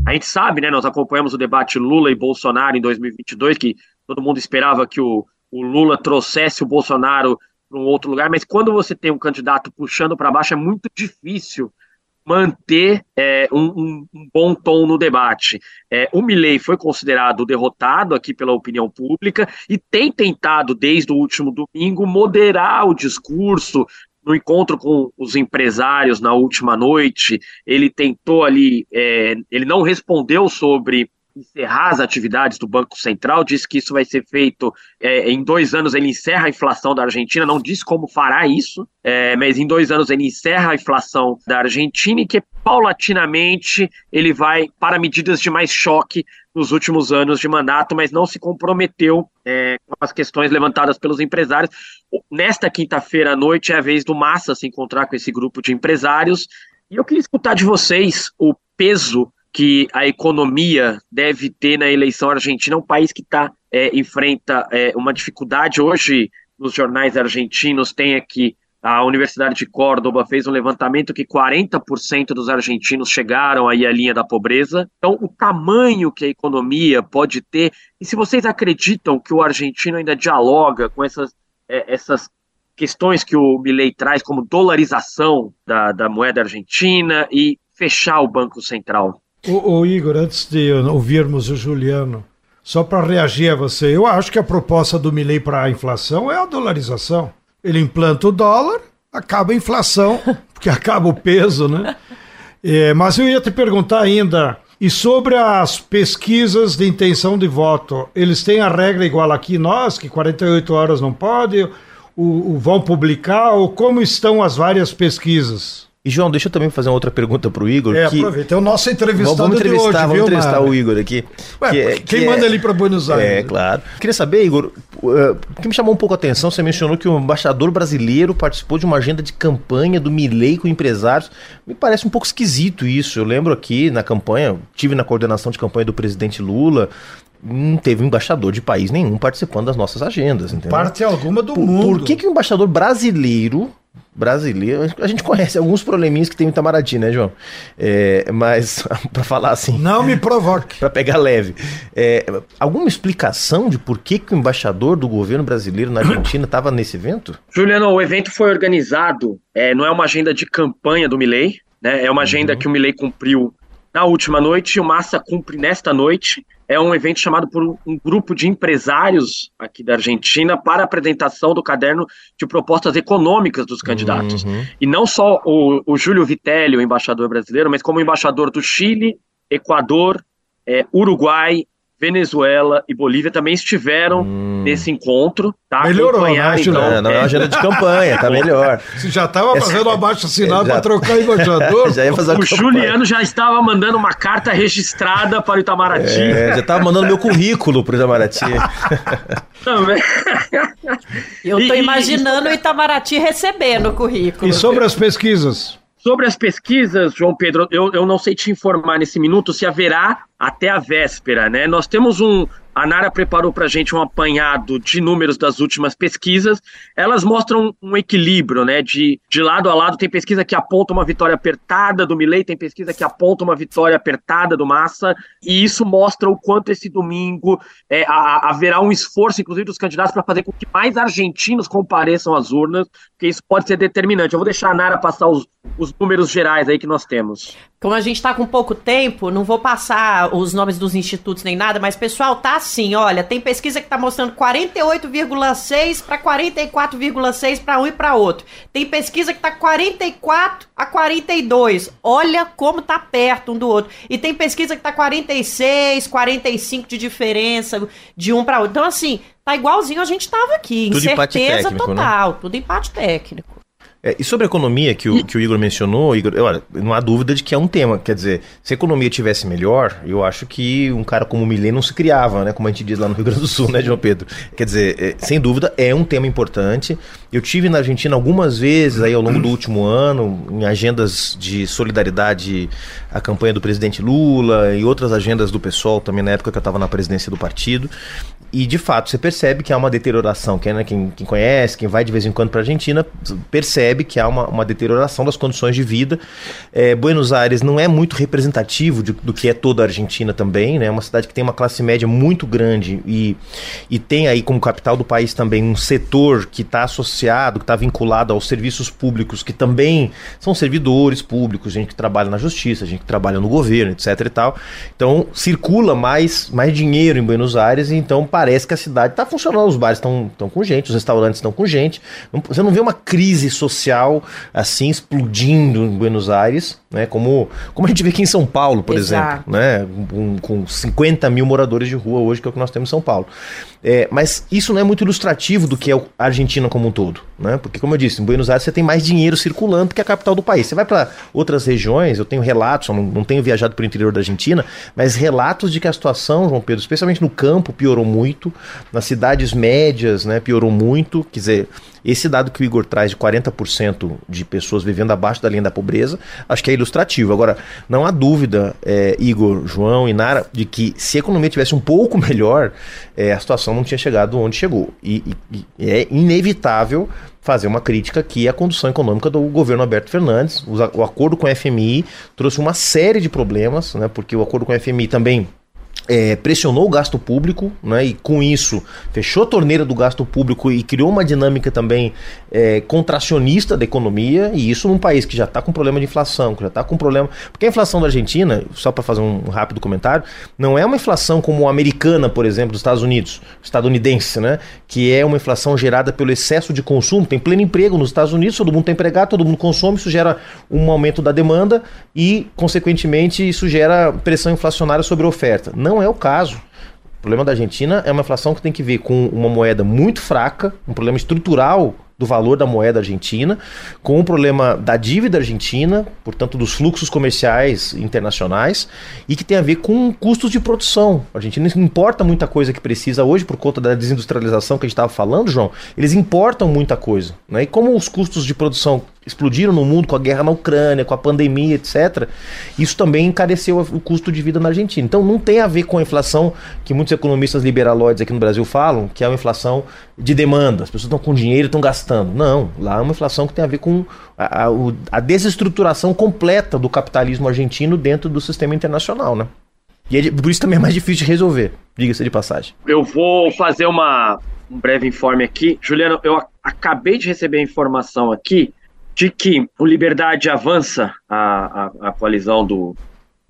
A gente sabe, né, nós acompanhamos o debate Lula e Bolsonaro em 2022, que todo mundo esperava que o, o Lula trouxesse o Bolsonaro para um outro lugar, mas quando você tem um candidato puxando para baixo, é muito difícil manter é, um, um, bom tom no debate. É, o Milley foi considerado derrotado aqui pela opinião pública e tem tentado, desde o último domingo, moderar o discurso. No encontro com os empresários na última noite, ele tentou ali, é, ele não respondeu sobre encerrar as atividades do Banco Central, disse que isso vai ser feito é, em dois anos. Ele encerra a inflação da Argentina, não diz como fará isso, é, mas em dois anos ele encerra a inflação da Argentina e que paulatinamente ele vai para medidas de mais choque nos últimos anos de mandato, mas não se comprometeu é, com as questões levantadas pelos empresários. Nesta quinta-feira à noite é a vez do Massa se encontrar com esse grupo de empresários. E eu queria escutar de vocês o peso que a economia deve ter na eleição argentina, um país que está é, enfrenta é, uma dificuldade hoje nos jornais argentinos tem aqui a Universidade de Córdoba fez um levantamento que 40% dos argentinos chegaram aí à linha da pobreza. Então, o tamanho que a economia pode ter, e se vocês acreditam que o argentino ainda dialoga com essas, é, essas questões que o Milley traz, como dolarização da, da moeda argentina e fechar o Banco Central. O, o Igor, antes de ouvirmos o Juliano, só para reagir a você, eu acho que a proposta do Milley para a inflação é a dolarização. Ele implanta o dólar, acaba a inflação, porque acaba o peso, né? É, mas eu ia te perguntar ainda, e sobre as pesquisas de intenção de voto, eles têm a regra igual aqui nós, que 48 horas não pode, o, o vão publicar, ou como estão as várias pesquisas? E João, deixa eu também fazer uma outra pergunta para o Igor. É, que... aproveita. É o nosso entrevistado vamos entrevistar, hoje, Vamos viu, entrevistar o Igor aqui. Ué, que é, quem que manda é... ele para Buenos Aires? É, claro. Queria saber, Igor, o que me chamou um pouco a atenção, você mencionou que o embaixador brasileiro participou de uma agenda de campanha do Milei com empresários. Me parece um pouco esquisito isso. Eu lembro aqui na campanha, tive na coordenação de campanha do presidente Lula, não teve um embaixador de país nenhum participando das nossas agendas. Entendeu? Parte alguma do por, mundo. Por que, que o embaixador brasileiro brasileiro. A gente conhece alguns probleminhas que tem em Itamaraty, né, João? É, mas, para falar assim. Não me provoque. para pegar leve. É, alguma explicação de por que, que o embaixador do governo brasileiro na Argentina estava nesse evento? Juliano, o evento foi organizado, é, não é uma agenda de campanha do Milley, né? É uma agenda uhum. que o Milley cumpriu na última noite, o Massa cumpre nesta noite. É um evento chamado por um grupo de empresários aqui da Argentina para apresentação do caderno de propostas econômicas dos candidatos. Uhum. E não só o, o Júlio Vitelli, o embaixador brasileiro, mas como embaixador do Chile, Equador, é, Uruguai, Venezuela e Bolívia também estiveram hum. nesse encontro. Tá? Melhorou, né? Acho então, não, não é uma agenda de campanha, tá melhor. Você já estava fazendo abaixo assinado para trocar embaixador. já ia fazer o Juliano já estava mandando uma carta registrada para o Itamaraty. É, já estava mandando meu currículo para o Itamaraty. Também. Eu estou imaginando o Itamaraty recebendo o currículo. E sobre as pesquisas? Sobre as pesquisas, João Pedro, eu, eu não sei te informar nesse minuto se haverá até a véspera, né? Nós temos um, a Nara preparou para a gente um apanhado de números das últimas pesquisas. Elas mostram um equilíbrio, né? De, de lado a lado, tem pesquisa que aponta uma vitória apertada do Milley, tem pesquisa que aponta uma vitória apertada do Massa, e isso mostra o quanto esse domingo é, a, haverá um esforço, inclusive, dos candidatos para fazer com que mais argentinos compareçam às urnas, porque isso pode ser determinante. Eu vou deixar a Nara passar os, os números gerais aí que nós temos. Como a gente está com pouco tempo, não vou passar os nomes dos institutos nem nada, mas pessoal, tá assim, olha, tem pesquisa que está mostrando 48,6 para 44,6 para um e para outro. Tem pesquisa que tá 44 a 42. Olha como tá perto um do outro. E tem pesquisa que tá 46, 45 de diferença de um para outro. Então assim, tá igualzinho a gente tava aqui, tudo incerteza técnico, né? total, né? tudo empate técnico. É, e sobre a economia que o, que o Igor mencionou, Igor, olha, não há dúvida de que é um tema. Quer dizer, se a economia tivesse melhor, eu acho que um cara como o Milê não se criava, né? Como a gente diz lá no Rio Grande do Sul, né, João Pedro? Quer dizer, é, sem dúvida é um tema importante. Eu tive na Argentina algumas vezes aí ao longo do último ano, em agendas de solidariedade à campanha do presidente Lula e outras agendas do pessoal também na época que eu estava na presidência do partido. E de fato você percebe que há uma deterioração. Quem, né, quem, quem conhece, quem vai de vez em quando para a Argentina, percebe que há uma, uma deterioração das condições de vida. É, Buenos Aires não é muito representativo de, do que é toda a Argentina também, né? É uma cidade que tem uma classe média muito grande e, e tem aí como capital do país também um setor que está associado, que está vinculado aos serviços públicos, que também são servidores públicos, gente que trabalha na justiça, gente que trabalha no governo, etc e tal. Então circula mais, mais dinheiro em Buenos Aires e então parece que a cidade está funcionando, os bares estão com gente, os restaurantes estão com gente. Você não vê uma crise social assim explodindo em Buenos Aires, né? Como, como a gente vê aqui em São Paulo, por Exato. exemplo, né? Com, com 50 mil moradores de rua hoje, que é o que nós temos em São Paulo. É, mas isso não é muito ilustrativo do que é a Argentina como um todo, né? Porque, como eu disse, em Buenos Aires você tem mais dinheiro circulando que a capital do país. Você vai para outras regiões, eu tenho relatos, eu não, não tenho viajado para o interior da Argentina, mas relatos de que a situação, João Pedro, especialmente no campo, piorou muito, nas cidades médias, né, piorou muito. Quer dizer, esse dado que o Igor traz de 40% de pessoas vivendo abaixo da linha da pobreza, acho que é ilustrativo. Agora, não há dúvida, é, Igor, João e Nara, de que se a economia tivesse um pouco melhor, é, a situação não tinha chegado onde chegou. E, e, e é inevitável fazer uma crítica aqui à condução econômica do governo Alberto Fernandes. O, o acordo com a FMI trouxe uma série de problemas, né, porque o acordo com a FMI também é, pressionou o gasto público, né, e com isso fechou a torneira do gasto público e criou uma dinâmica também é, contracionista da economia, e isso num país que já está com problema de inflação, que já está com problema. Porque a inflação da Argentina, só para fazer um rápido comentário, não é uma inflação como a americana, por exemplo, dos Estados Unidos, estadunidense, né, que é uma inflação gerada pelo excesso de consumo. Tem pleno emprego nos Estados Unidos, todo mundo está empregado, todo mundo consome, isso gera um aumento da demanda e, consequentemente, isso gera pressão inflacionária sobre a oferta. Não não é o caso. O problema da Argentina é uma inflação que tem que ver com uma moeda muito fraca, um problema estrutural do valor da moeda argentina, com o problema da dívida argentina, portanto dos fluxos comerciais internacionais, e que tem a ver com custos de produção. A Argentina importa muita coisa que precisa hoje por conta da desindustrialização que a gente estava falando, João. Eles importam muita coisa, né? E como os custos de produção explodiram no mundo com a guerra na Ucrânia, com a pandemia, etc. Isso também encareceu o custo de vida na Argentina. Então não tem a ver com a inflação que muitos economistas liberaloides aqui no Brasil falam, que é uma inflação de demanda. As pessoas estão com dinheiro estão gastando. Não, lá é uma inflação que tem a ver com a, a, a desestruturação completa do capitalismo argentino dentro do sistema internacional, né? E é, por isso também é mais difícil de resolver, diga-se de passagem. Eu vou fazer uma, um breve informe aqui. Juliano, eu acabei de receber a informação aqui de que o Liberdade Avança, a, a, a coalizão do,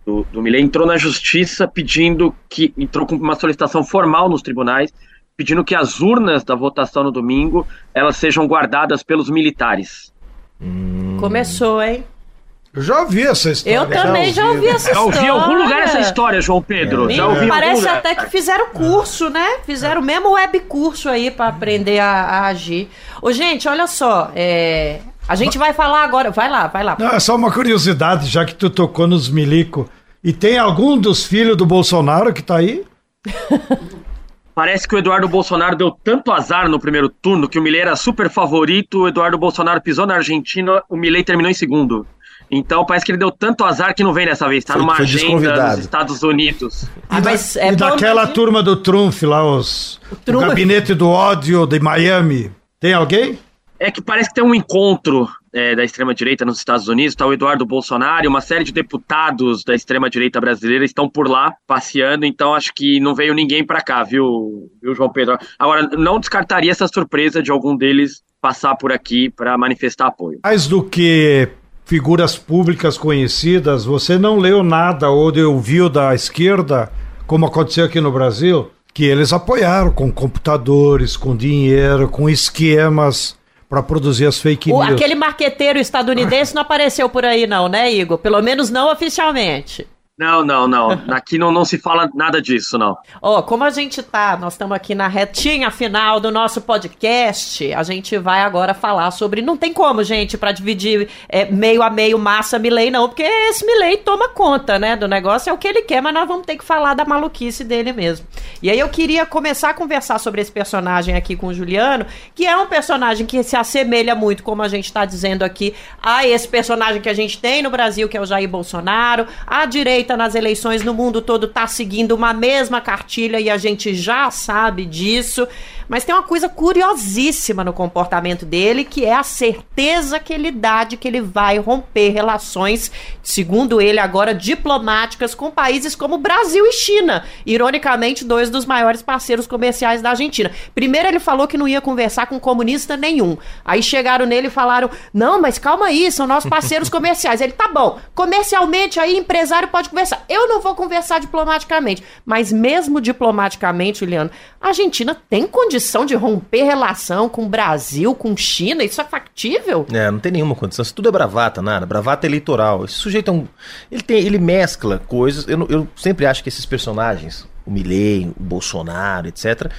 do, do Milley, entrou na justiça pedindo que. entrou com uma solicitação formal nos tribunais, pedindo que as urnas da votação no domingo elas sejam guardadas pelos militares. Hum. Começou, hein? Eu já ouvi essa história. Eu também já ouvi, já ouvi essa história. Já ouvi em algum lugar essa história, João Pedro. É. Já ouvi Parece até que fizeram curso, né? Fizeram o mesmo web curso aí para aprender a, a, agir. Ô, gente, olha só. É... A gente vai falar agora. Vai lá, vai lá. Não, é só uma curiosidade, já que tu tocou nos milico. E tem algum dos filhos do Bolsonaro que tá aí? Parece que o Eduardo Bolsonaro deu tanto azar no primeiro turno que o Milei era super favorito, o Eduardo Bolsonaro pisou na Argentina, o Milei terminou em segundo. Então parece que ele deu tanto azar que não vem dessa vez. Tá foi, numa foi agenda dos Estados Unidos. Ah, mas é e daquela turma do Trump lá, os, o, o gabinete do ódio de Miami. Tem alguém? É que parece que tem um encontro é, da extrema-direita nos Estados Unidos, está o Eduardo Bolsonaro e uma série de deputados da extrema-direita brasileira estão por lá passeando, então acho que não veio ninguém para cá, viu, viu, João Pedro? Agora, não descartaria essa surpresa de algum deles passar por aqui para manifestar apoio. Mais do que figuras públicas conhecidas, você não leu nada ou ouviu da esquerda, como aconteceu aqui no Brasil, que eles apoiaram com computadores, com dinheiro, com esquemas para produzir as fake news. O, aquele marqueteiro estadunidense não apareceu por aí não, né, Igor? Pelo menos não oficialmente. Não, não, não. Aqui não, não se fala nada disso, não. Ó, oh, como a gente tá, nós estamos aqui na retinha final do nosso podcast, a gente vai agora falar sobre. Não tem como, gente, para dividir é, meio a meio massa Milley, não, porque esse Milley toma conta, né, do negócio, é o que ele quer, mas nós vamos ter que falar da maluquice dele mesmo. E aí eu queria começar a conversar sobre esse personagem aqui com o Juliano, que é um personagem que se assemelha muito, como a gente está dizendo aqui, a esse personagem que a gente tem no Brasil, que é o Jair Bolsonaro, a direita nas eleições no mundo todo está seguindo uma mesma cartilha e a gente já sabe disso. Mas tem uma coisa curiosíssima no comportamento dele, que é a certeza que ele dá de que ele vai romper relações, segundo ele agora, diplomáticas com países como Brasil e China. Ironicamente, dois dos maiores parceiros comerciais da Argentina. Primeiro ele falou que não ia conversar com comunista nenhum. Aí chegaram nele e falaram: "Não, mas calma aí, são nossos parceiros comerciais". Ele: "Tá bom. Comercialmente aí empresário pode conversar. Eu não vou conversar diplomaticamente". Mas mesmo diplomaticamente, Juliano, a Argentina tem condição de romper relação com o Brasil, com China? Isso é factível? É, não tem nenhuma condição. Isso tudo é bravata, nada. Bravata eleitoral. Esse sujeito é um. Ele, tem, ele mescla coisas. Eu, eu sempre acho que esses personagens, o Milley, o Bolsonaro, etc.,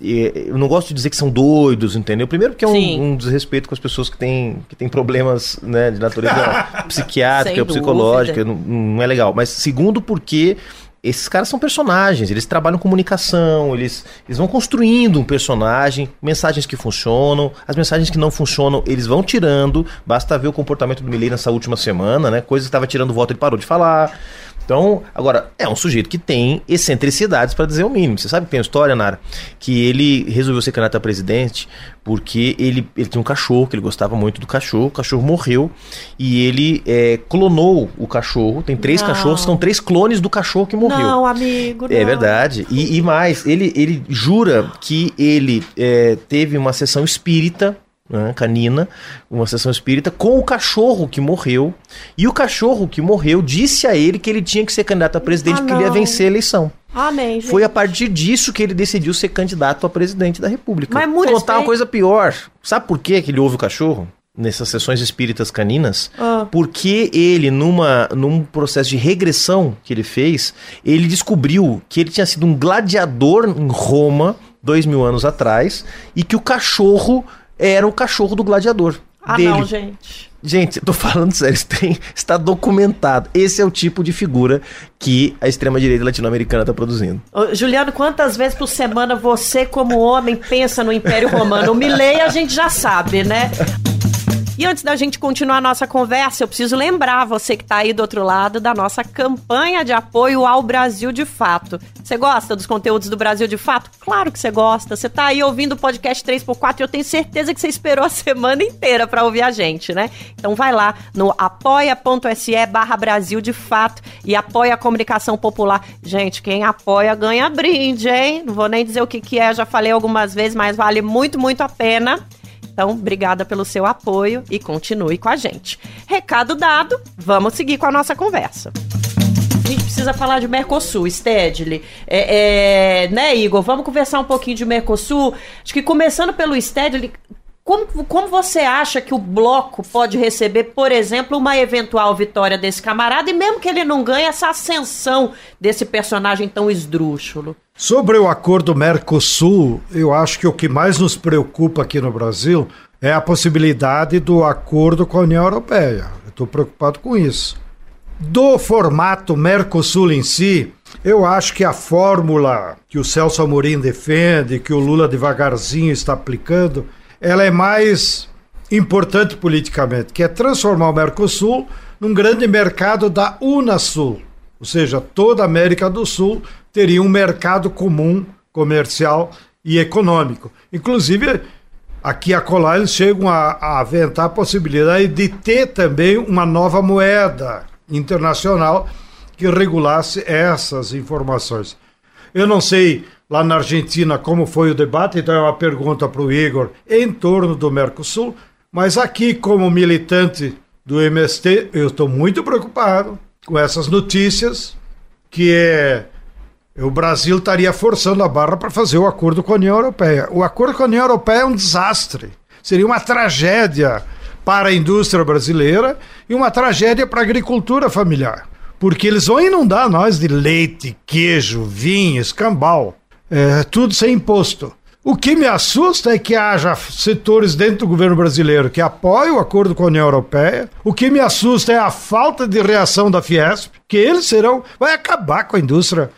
eu não gosto de dizer que são doidos, entendeu? Primeiro porque é um, um, desrespeito com as pessoas que têm, que têm problemas né, de natureza psiquiátrica, psicológica, não, não, é legal. Mas segundo porque esses caras são personagens, eles trabalham comunicação, eles, eles vão construindo um personagem, mensagens que funcionam, as mensagens que não funcionam, eles vão tirando. Basta ver o comportamento do Milley nessa última semana, né? Coisa que estava tirando voto, ele parou de falar. Então, agora, é um sujeito que tem excentricidades, para dizer o mínimo. Você sabe que tem uma história, Nara, que ele resolveu ser candidato a presidente porque ele, ele tinha um cachorro, que ele gostava muito do cachorro, o cachorro morreu e ele é, clonou o cachorro. Tem três não. cachorros, são três clones do cachorro que morreu. Não, amigo. É não. É verdade. E, e, mais, ele, ele jura que ele é, teve uma sessão espírita né, canina, uma sessão espírita, com o cachorro que morreu. E o cachorro que morreu disse a ele que ele tinha que ser candidato a presidente ah, porque ele ia vencer a eleição. Amém, gente. Foi a partir disso que ele decidiu ser candidato a presidente da República. Mas Vou contar uma coisa pior. Sabe por que ele ouve o cachorro? Nessas sessões espíritas caninas, ah. porque ele, numa, num processo de regressão que ele fez, ele descobriu que ele tinha sido um gladiador em Roma dois mil anos atrás e que o cachorro era o cachorro do gladiador. Ah, dele. não, gente. Gente, eu tô falando sério, tem, está documentado. Esse é o tipo de figura que a extrema-direita latino-americana está produzindo. Ô, Juliano, quantas vezes por semana você, como homem, pensa no Império Romano? O Milley a gente já sabe, né? E antes da gente continuar a nossa conversa, eu preciso lembrar você que está aí do outro lado da nossa campanha de apoio ao Brasil de Fato. Você gosta dos conteúdos do Brasil de Fato? Claro que você gosta. Você está aí ouvindo o podcast 3x4 e eu tenho certeza que você esperou a semana inteira para ouvir a gente, né? Então vai lá no apoia.se barra Brasil de Fato e apoia a comunicação popular. Gente, quem apoia ganha brinde, hein? Não vou nem dizer o que, que é, já falei algumas vezes, mas vale muito, muito a pena. Então, obrigada pelo seu apoio e continue com a gente. Recado dado, vamos seguir com a nossa conversa. A gente precisa falar de Mercosul, Stedley. É, é, né, Igor? Vamos conversar um pouquinho de Mercosul. Acho que começando pelo Stedley, como, como você acha que o bloco pode receber, por exemplo, uma eventual vitória desse camarada e mesmo que ele não ganhe essa ascensão desse personagem tão esdrúxulo? Sobre o acordo Mercosul, eu acho que o que mais nos preocupa aqui no Brasil é a possibilidade do acordo com a União Europeia. Eu estou preocupado com isso. Do formato Mercosul em si, eu acho que a fórmula que o Celso Amorim defende, que o Lula devagarzinho está aplicando, ela é mais importante politicamente, que é transformar o Mercosul num grande mercado da Unasul, ou seja, toda a América do Sul teria um mercado comum comercial e econômico. Inclusive, aqui a colar eles chegam a, a aventar a possibilidade de ter também uma nova moeda internacional que regulasse essas informações. Eu não sei lá na Argentina como foi o debate, então é uma pergunta para o Igor em torno do Mercosul, mas aqui, como militante do MST, eu estou muito preocupado com essas notícias que é o Brasil estaria forçando a barra para fazer o acordo com a União Europeia. O acordo com a União Europeia é um desastre. Seria uma tragédia para a indústria brasileira e uma tragédia para a agricultura familiar. Porque eles vão inundar nós de leite, queijo, vinho, escambau. É, tudo sem imposto. O que me assusta é que haja setores dentro do governo brasileiro que apoiam o acordo com a União Europeia. O que me assusta é a falta de reação da Fiesp, que eles serão. vai acabar com a indústria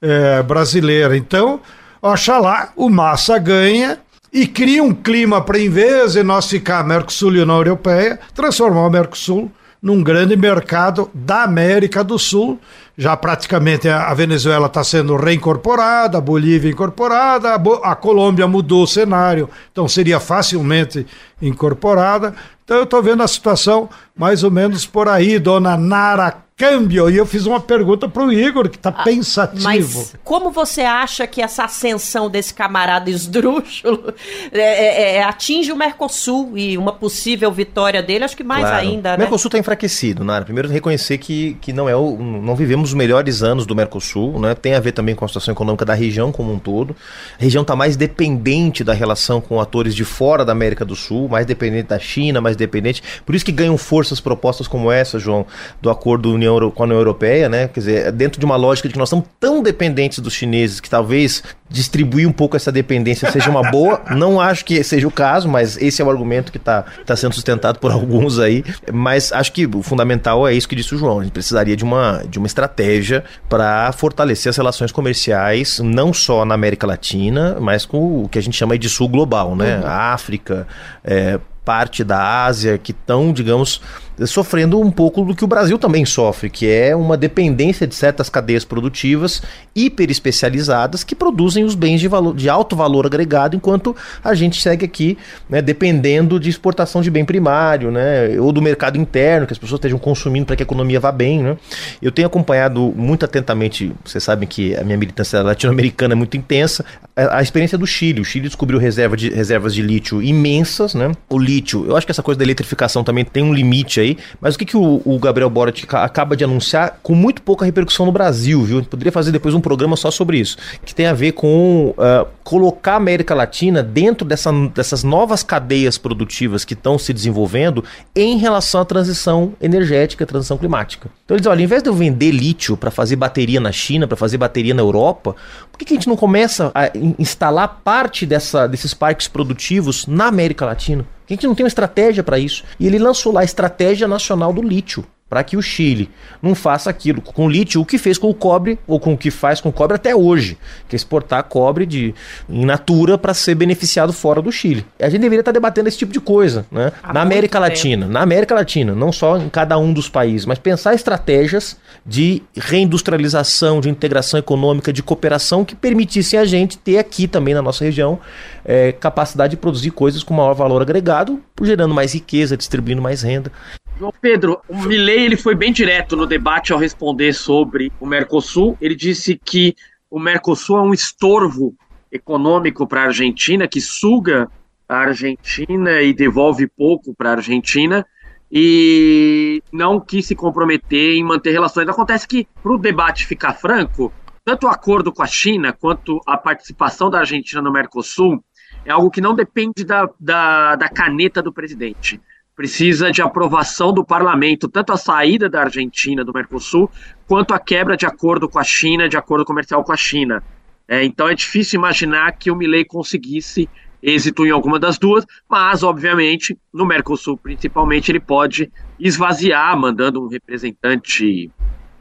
é, brasileira. Então, oxalá o Massa ganha e cria um clima para, em vez de nós ficar Mercosul e União Europeia, transformar o Mercosul num grande mercado da América do Sul. Já praticamente a Venezuela está sendo reincorporada, a Bolívia incorporada, a, Bo a Colômbia mudou o cenário, então seria facilmente incorporada. Então eu estou vendo a situação mais ou menos por aí, dona Nara câmbio. E eu fiz uma pergunta para o Igor, que está ah, pensativo. Mas como você acha que essa ascensão desse camarada esdrúxulo é, é, é, atinge o Mercosul e uma possível vitória dele? Acho que mais claro. ainda, né? O Mercosul está enfraquecido, Nara. Primeiro, reconhecer que, que não, é o, não vivemos os melhores anos do Mercosul, né? tem a ver também com a situação econômica da região como um todo. A região está mais dependente da relação com atores de fora da América do Sul, mais dependente da China, mais dependente. Por isso que ganham forças propostas como essa, João, do acordo União União, com a União Europeia, né? Quer dizer, dentro de uma lógica de que nós estamos tão dependentes dos chineses que talvez distribuir um pouco essa dependência seja uma boa. Não acho que seja o caso, mas esse é o argumento que está tá sendo sustentado por alguns aí. Mas acho que o fundamental é isso que disse o João. A gente precisaria de uma, de uma estratégia para fortalecer as relações comerciais, não só na América Latina, mas com o que a gente chama de sul global, né? Uhum. África, é, parte da Ásia que estão, digamos, sofrendo um pouco do que o Brasil também sofre, que é uma dependência de certas cadeias produtivas hiper especializadas que produzem os bens de, valor, de alto valor agregado, enquanto a gente segue aqui né, dependendo de exportação de bem primário, né, ou do mercado interno, que as pessoas estejam consumindo para que a economia vá bem. Né. Eu tenho acompanhado muito atentamente, vocês sabem que a minha militância latino-americana é muito intensa, a, a, experiência do Chile. O Chile descobriu reserva de, reservas de lítio imensas, né? O lítio, eu acho que essa coisa da eletrificação também tem um limite aí, mas o que, que o, o Gabriel Boric acaba de anunciar com muito pouca repercussão no Brasil, viu? Poderia fazer depois um programa só sobre isso, que tem a ver com uh, colocar a América Latina dentro dessa, dessas novas cadeias produtivas que estão se desenvolvendo em relação à transição energética, transição climática. Então eles olha, ao invés de eu vender lítio para fazer bateria na China, para fazer bateria na Europa, por que, que a gente não começa a instalar parte dessa, desses parques produtivos na América Latina? A gente não tem uma estratégia para isso. E ele lançou lá a Estratégia Nacional do Lítio. Para que o Chile não faça aquilo com lítio, o que fez com o cobre, ou com o que faz com o cobre até hoje, que é exportar cobre de, in natura para ser beneficiado fora do Chile. A gente deveria estar tá debatendo esse tipo de coisa, né? na América Latina, na América Latina, não só em cada um dos países, mas pensar estratégias de reindustrialização, de integração econômica, de cooperação que permitissem a gente ter aqui também na nossa região é, capacidade de produzir coisas com maior valor agregado, gerando mais riqueza, distribuindo mais renda. João Pedro, o Milley ele foi bem direto no debate ao responder sobre o Mercosul. Ele disse que o Mercosul é um estorvo econômico para a Argentina, que suga a Argentina e devolve pouco para a Argentina, e não quis se comprometer em manter relações. Acontece que, para o debate ficar franco, tanto o acordo com a China quanto a participação da Argentina no Mercosul é algo que não depende da, da, da caneta do presidente precisa de aprovação do parlamento, tanto a saída da Argentina do Mercosul, quanto a quebra de acordo com a China, de acordo comercial com a China. É, então é difícil imaginar que o Milley conseguisse êxito em alguma das duas, mas, obviamente, no Mercosul, principalmente, ele pode esvaziar, mandando um representante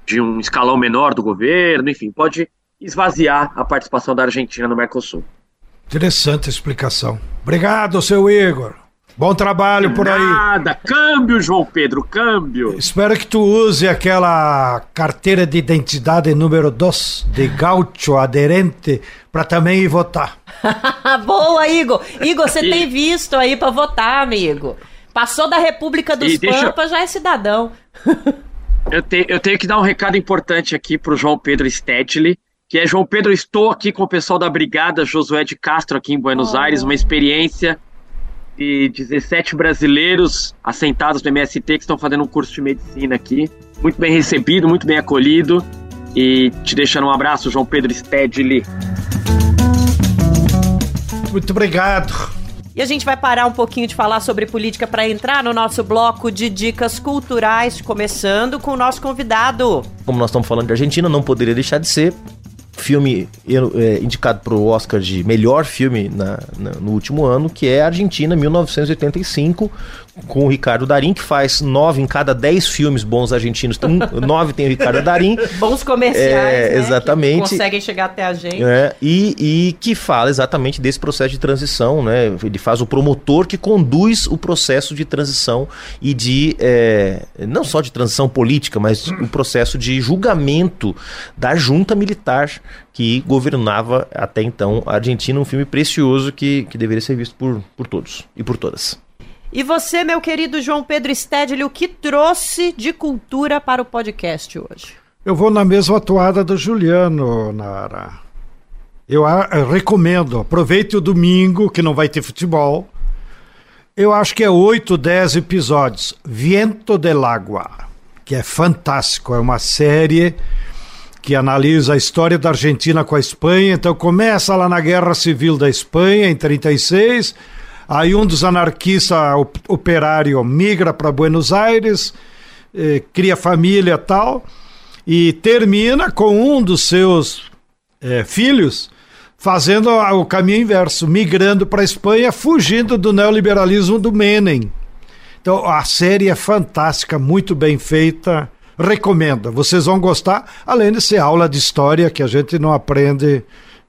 de um escalão menor do governo, enfim, pode esvaziar a participação da Argentina no Mercosul. Interessante explicação. Obrigado, seu Igor. Bom trabalho por aí. Nada, câmbio, João Pedro, câmbio. Espero que tu use aquela carteira de identidade número 2 de gaucho aderente para também ir votar. Boa, Igor. Igor, você e... tem visto aí para votar, amigo. Passou da República dos Pampas, já é cidadão. eu, te, eu tenho que dar um recado importante aqui pro João Pedro Stedley que é João Pedro, estou aqui com o pessoal da Brigada Josué de Castro aqui em Buenos oh. Aires, uma experiência de 17 brasileiros assentados no MST que estão fazendo um curso de medicina aqui. Muito bem recebido, muito bem acolhido. E te deixando um abraço, João Pedro Stedley. Muito obrigado. E a gente vai parar um pouquinho de falar sobre política para entrar no nosso bloco de dicas culturais, começando com o nosso convidado. Como nós estamos falando de Argentina, não poderia deixar de ser filme é, indicado para o Oscar de melhor filme na, na, no último ano, que é Argentina, 1985, com o Ricardo Darim, que faz nove em cada dez filmes bons argentinos. Nove tem o Ricardo Darim. Bons comerciais, é, né, exatamente. Que conseguem chegar até a gente. É, e, e que fala exatamente desse processo de transição, né? Ele faz o promotor que conduz o processo de transição e de, é, não só de transição política, mas o processo de julgamento da junta militar que governava até então a Argentina, um filme precioso que, que deveria ser visto por, por todos e por todas. E você, meu querido João Pedro Stedley, o que trouxe de cultura para o podcast hoje? Eu vou na mesma toada do Juliano, Nara. Eu, recomendo, aproveite o domingo, que não vai ter futebol. Eu acho que é 8, 10 episódios. Viento del Agua, que é fantástico. É uma série que analisa a história da Argentina com a Espanha. Então começa lá na Guerra Civil da Espanha, em 36 Aí um dos anarquistas operário migra para Buenos Aires, eh, cria família tal, e termina com um dos seus eh, filhos fazendo o caminho inverso, migrando para a Espanha, fugindo do neoliberalismo do Menem. Então a série é fantástica, muito bem feita, recomendo. Vocês vão gostar, além de ser aula de história que a gente não aprende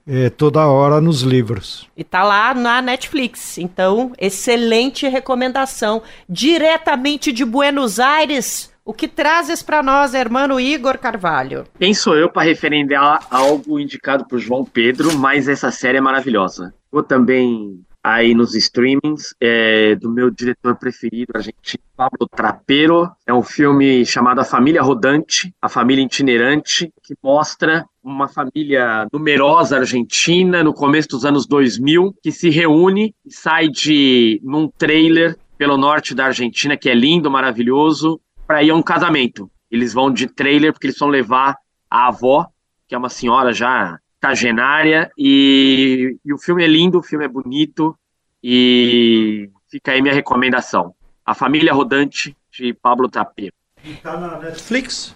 é, toda hora nos livros. E tá lá na Netflix. Então, excelente recomendação. Diretamente de Buenos Aires, o que trazes para nós, irmão Igor Carvalho? Quem sou eu para referendar algo indicado por João Pedro, mas essa série é maravilhosa. Vou também aí nos streamings é, do meu diretor preferido, argentino, Pablo Trapero. É um filme chamado A Família Rodante, A Família Itinerante, que mostra uma família numerosa argentina no começo dos anos 2000 que se reúne e sai de num trailer pelo norte da Argentina que é lindo, maravilhoso, para ir a um casamento. Eles vão de trailer porque eles vão levar a avó, que é uma senhora já cagenária e, e o filme é lindo, o filme é bonito e fica aí minha recomendação. A Família Rodante de Pablo Tapia. Está na Netflix?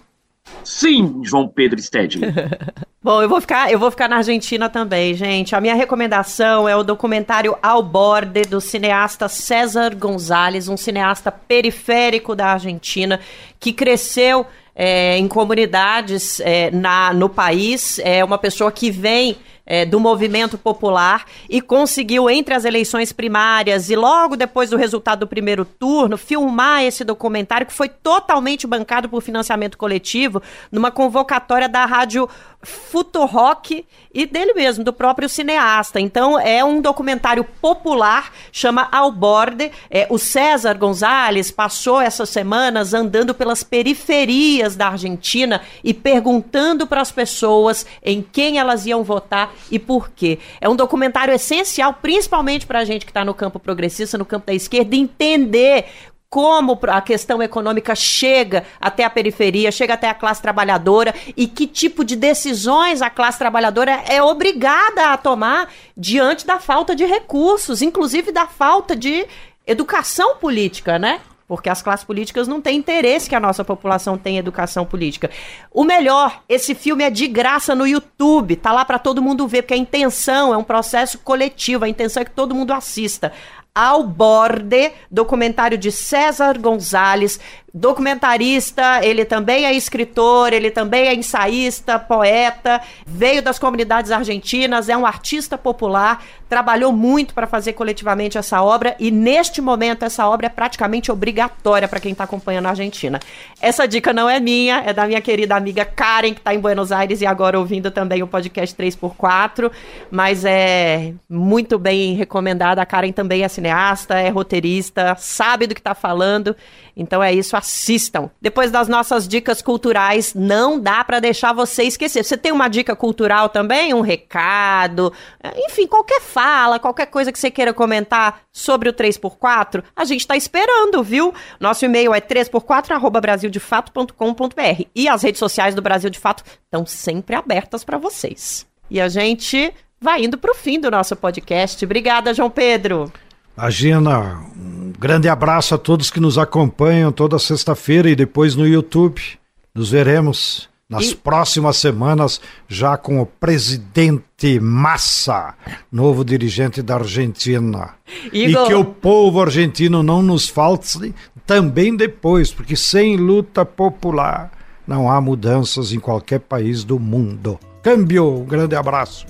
Sim, João Pedro Stedley. Bom, eu vou ficar, eu vou ficar na Argentina também, gente. A minha recomendação é o documentário Ao Borde do cineasta César Gonzalez, um cineasta periférico da Argentina que cresceu é, em comunidades é, na, no país. É uma pessoa que vem é, do movimento popular e conseguiu, entre as eleições primárias e logo depois do resultado do primeiro turno, filmar esse documentário que foi totalmente bancado por financiamento coletivo numa convocatória da rádio Futurock e dele mesmo, do próprio cineasta. Então é um documentário popular, chama Ao Borde. É, o César Gonzalez passou essas semanas andando pelas periferias da Argentina e perguntando para as pessoas em quem elas iam votar e por quê. É um documentário essencial, principalmente para a gente que está no campo progressista, no campo da esquerda, entender como a questão econômica chega até a periferia, chega até a classe trabalhadora e que tipo de decisões a classe trabalhadora é obrigada a tomar diante da falta de recursos, inclusive da falta de educação política, né? Porque as classes políticas não têm interesse que a nossa população tenha educação política. O melhor, esse filme é de graça no YouTube, tá lá para todo mundo ver, porque a intenção é um processo coletivo, a intenção é que todo mundo assista. Ao Borde, documentário de César Gonzalez, documentarista, ele também é escritor, ele também é ensaísta, poeta, veio das comunidades argentinas, é um artista popular, trabalhou muito para fazer coletivamente essa obra e neste momento essa obra é praticamente obrigatória para quem está acompanhando a Argentina. Essa dica não é minha, é da minha querida amiga Karen, que está em Buenos Aires e agora ouvindo também o podcast 3x4, mas é muito bem recomendada. A Karen também é cineasta, é roteirista, sabe do que está falando então é isso, assistam. Depois das nossas dicas culturais, não dá para deixar você esquecer. Você tem uma dica cultural também, um recado, enfim, qualquer fala, qualquer coisa que você queira comentar sobre o 3x4, a gente está esperando, viu? Nosso e-mail é 3x4@brasildefato.com.br e as redes sociais do Brasil de Fato estão sempre abertas para vocês. E a gente vai indo para o fim do nosso podcast. Obrigada, João Pedro. Imagina, um grande abraço a todos que nos acompanham toda sexta-feira e depois no YouTube. Nos veremos nas e... próximas semanas, já com o presidente Massa, novo dirigente da Argentina. Igor... E que o povo argentino não nos falte também depois, porque sem luta popular não há mudanças em qualquer país do mundo. Câmbio, um grande abraço.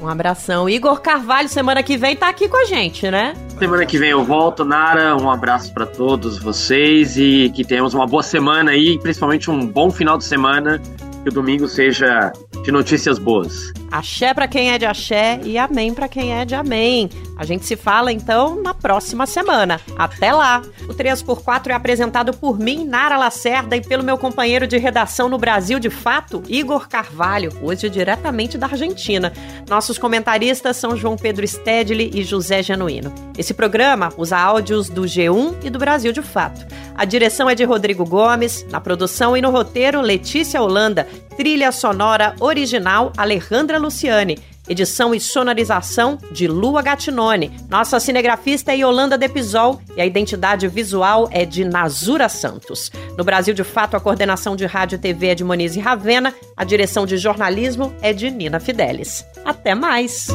Um abração. Igor Carvalho, semana que vem, tá aqui com a gente, né? Semana que vem eu volto, Nara. Um abraço para todos vocês e que tenhamos uma boa semana aí, principalmente um bom final de semana. Que o domingo seja de notícias boas. Axé para quem é de axé e amém para quem é de amém. A gente se fala então na próxima semana. Até lá! O 3x4 é apresentado por mim, Nara Lacerda, e pelo meu companheiro de redação no Brasil de Fato, Igor Carvalho, hoje diretamente da Argentina. Nossos comentaristas são João Pedro Stedley e José Genuíno. Esse programa usa áudios do G1 e do Brasil de Fato. A direção é de Rodrigo Gomes, na produção e no roteiro, Letícia Holanda, trilha sonora original Alejandra Luciane. Edição e sonorização de Lua Gatinone. Nossa cinegrafista é Yolanda Depisol e a identidade visual é de Nazura Santos. No Brasil de Fato, a coordenação de rádio e TV é de Monize Ravena, a direção de jornalismo é de Nina Fidelis. Até mais!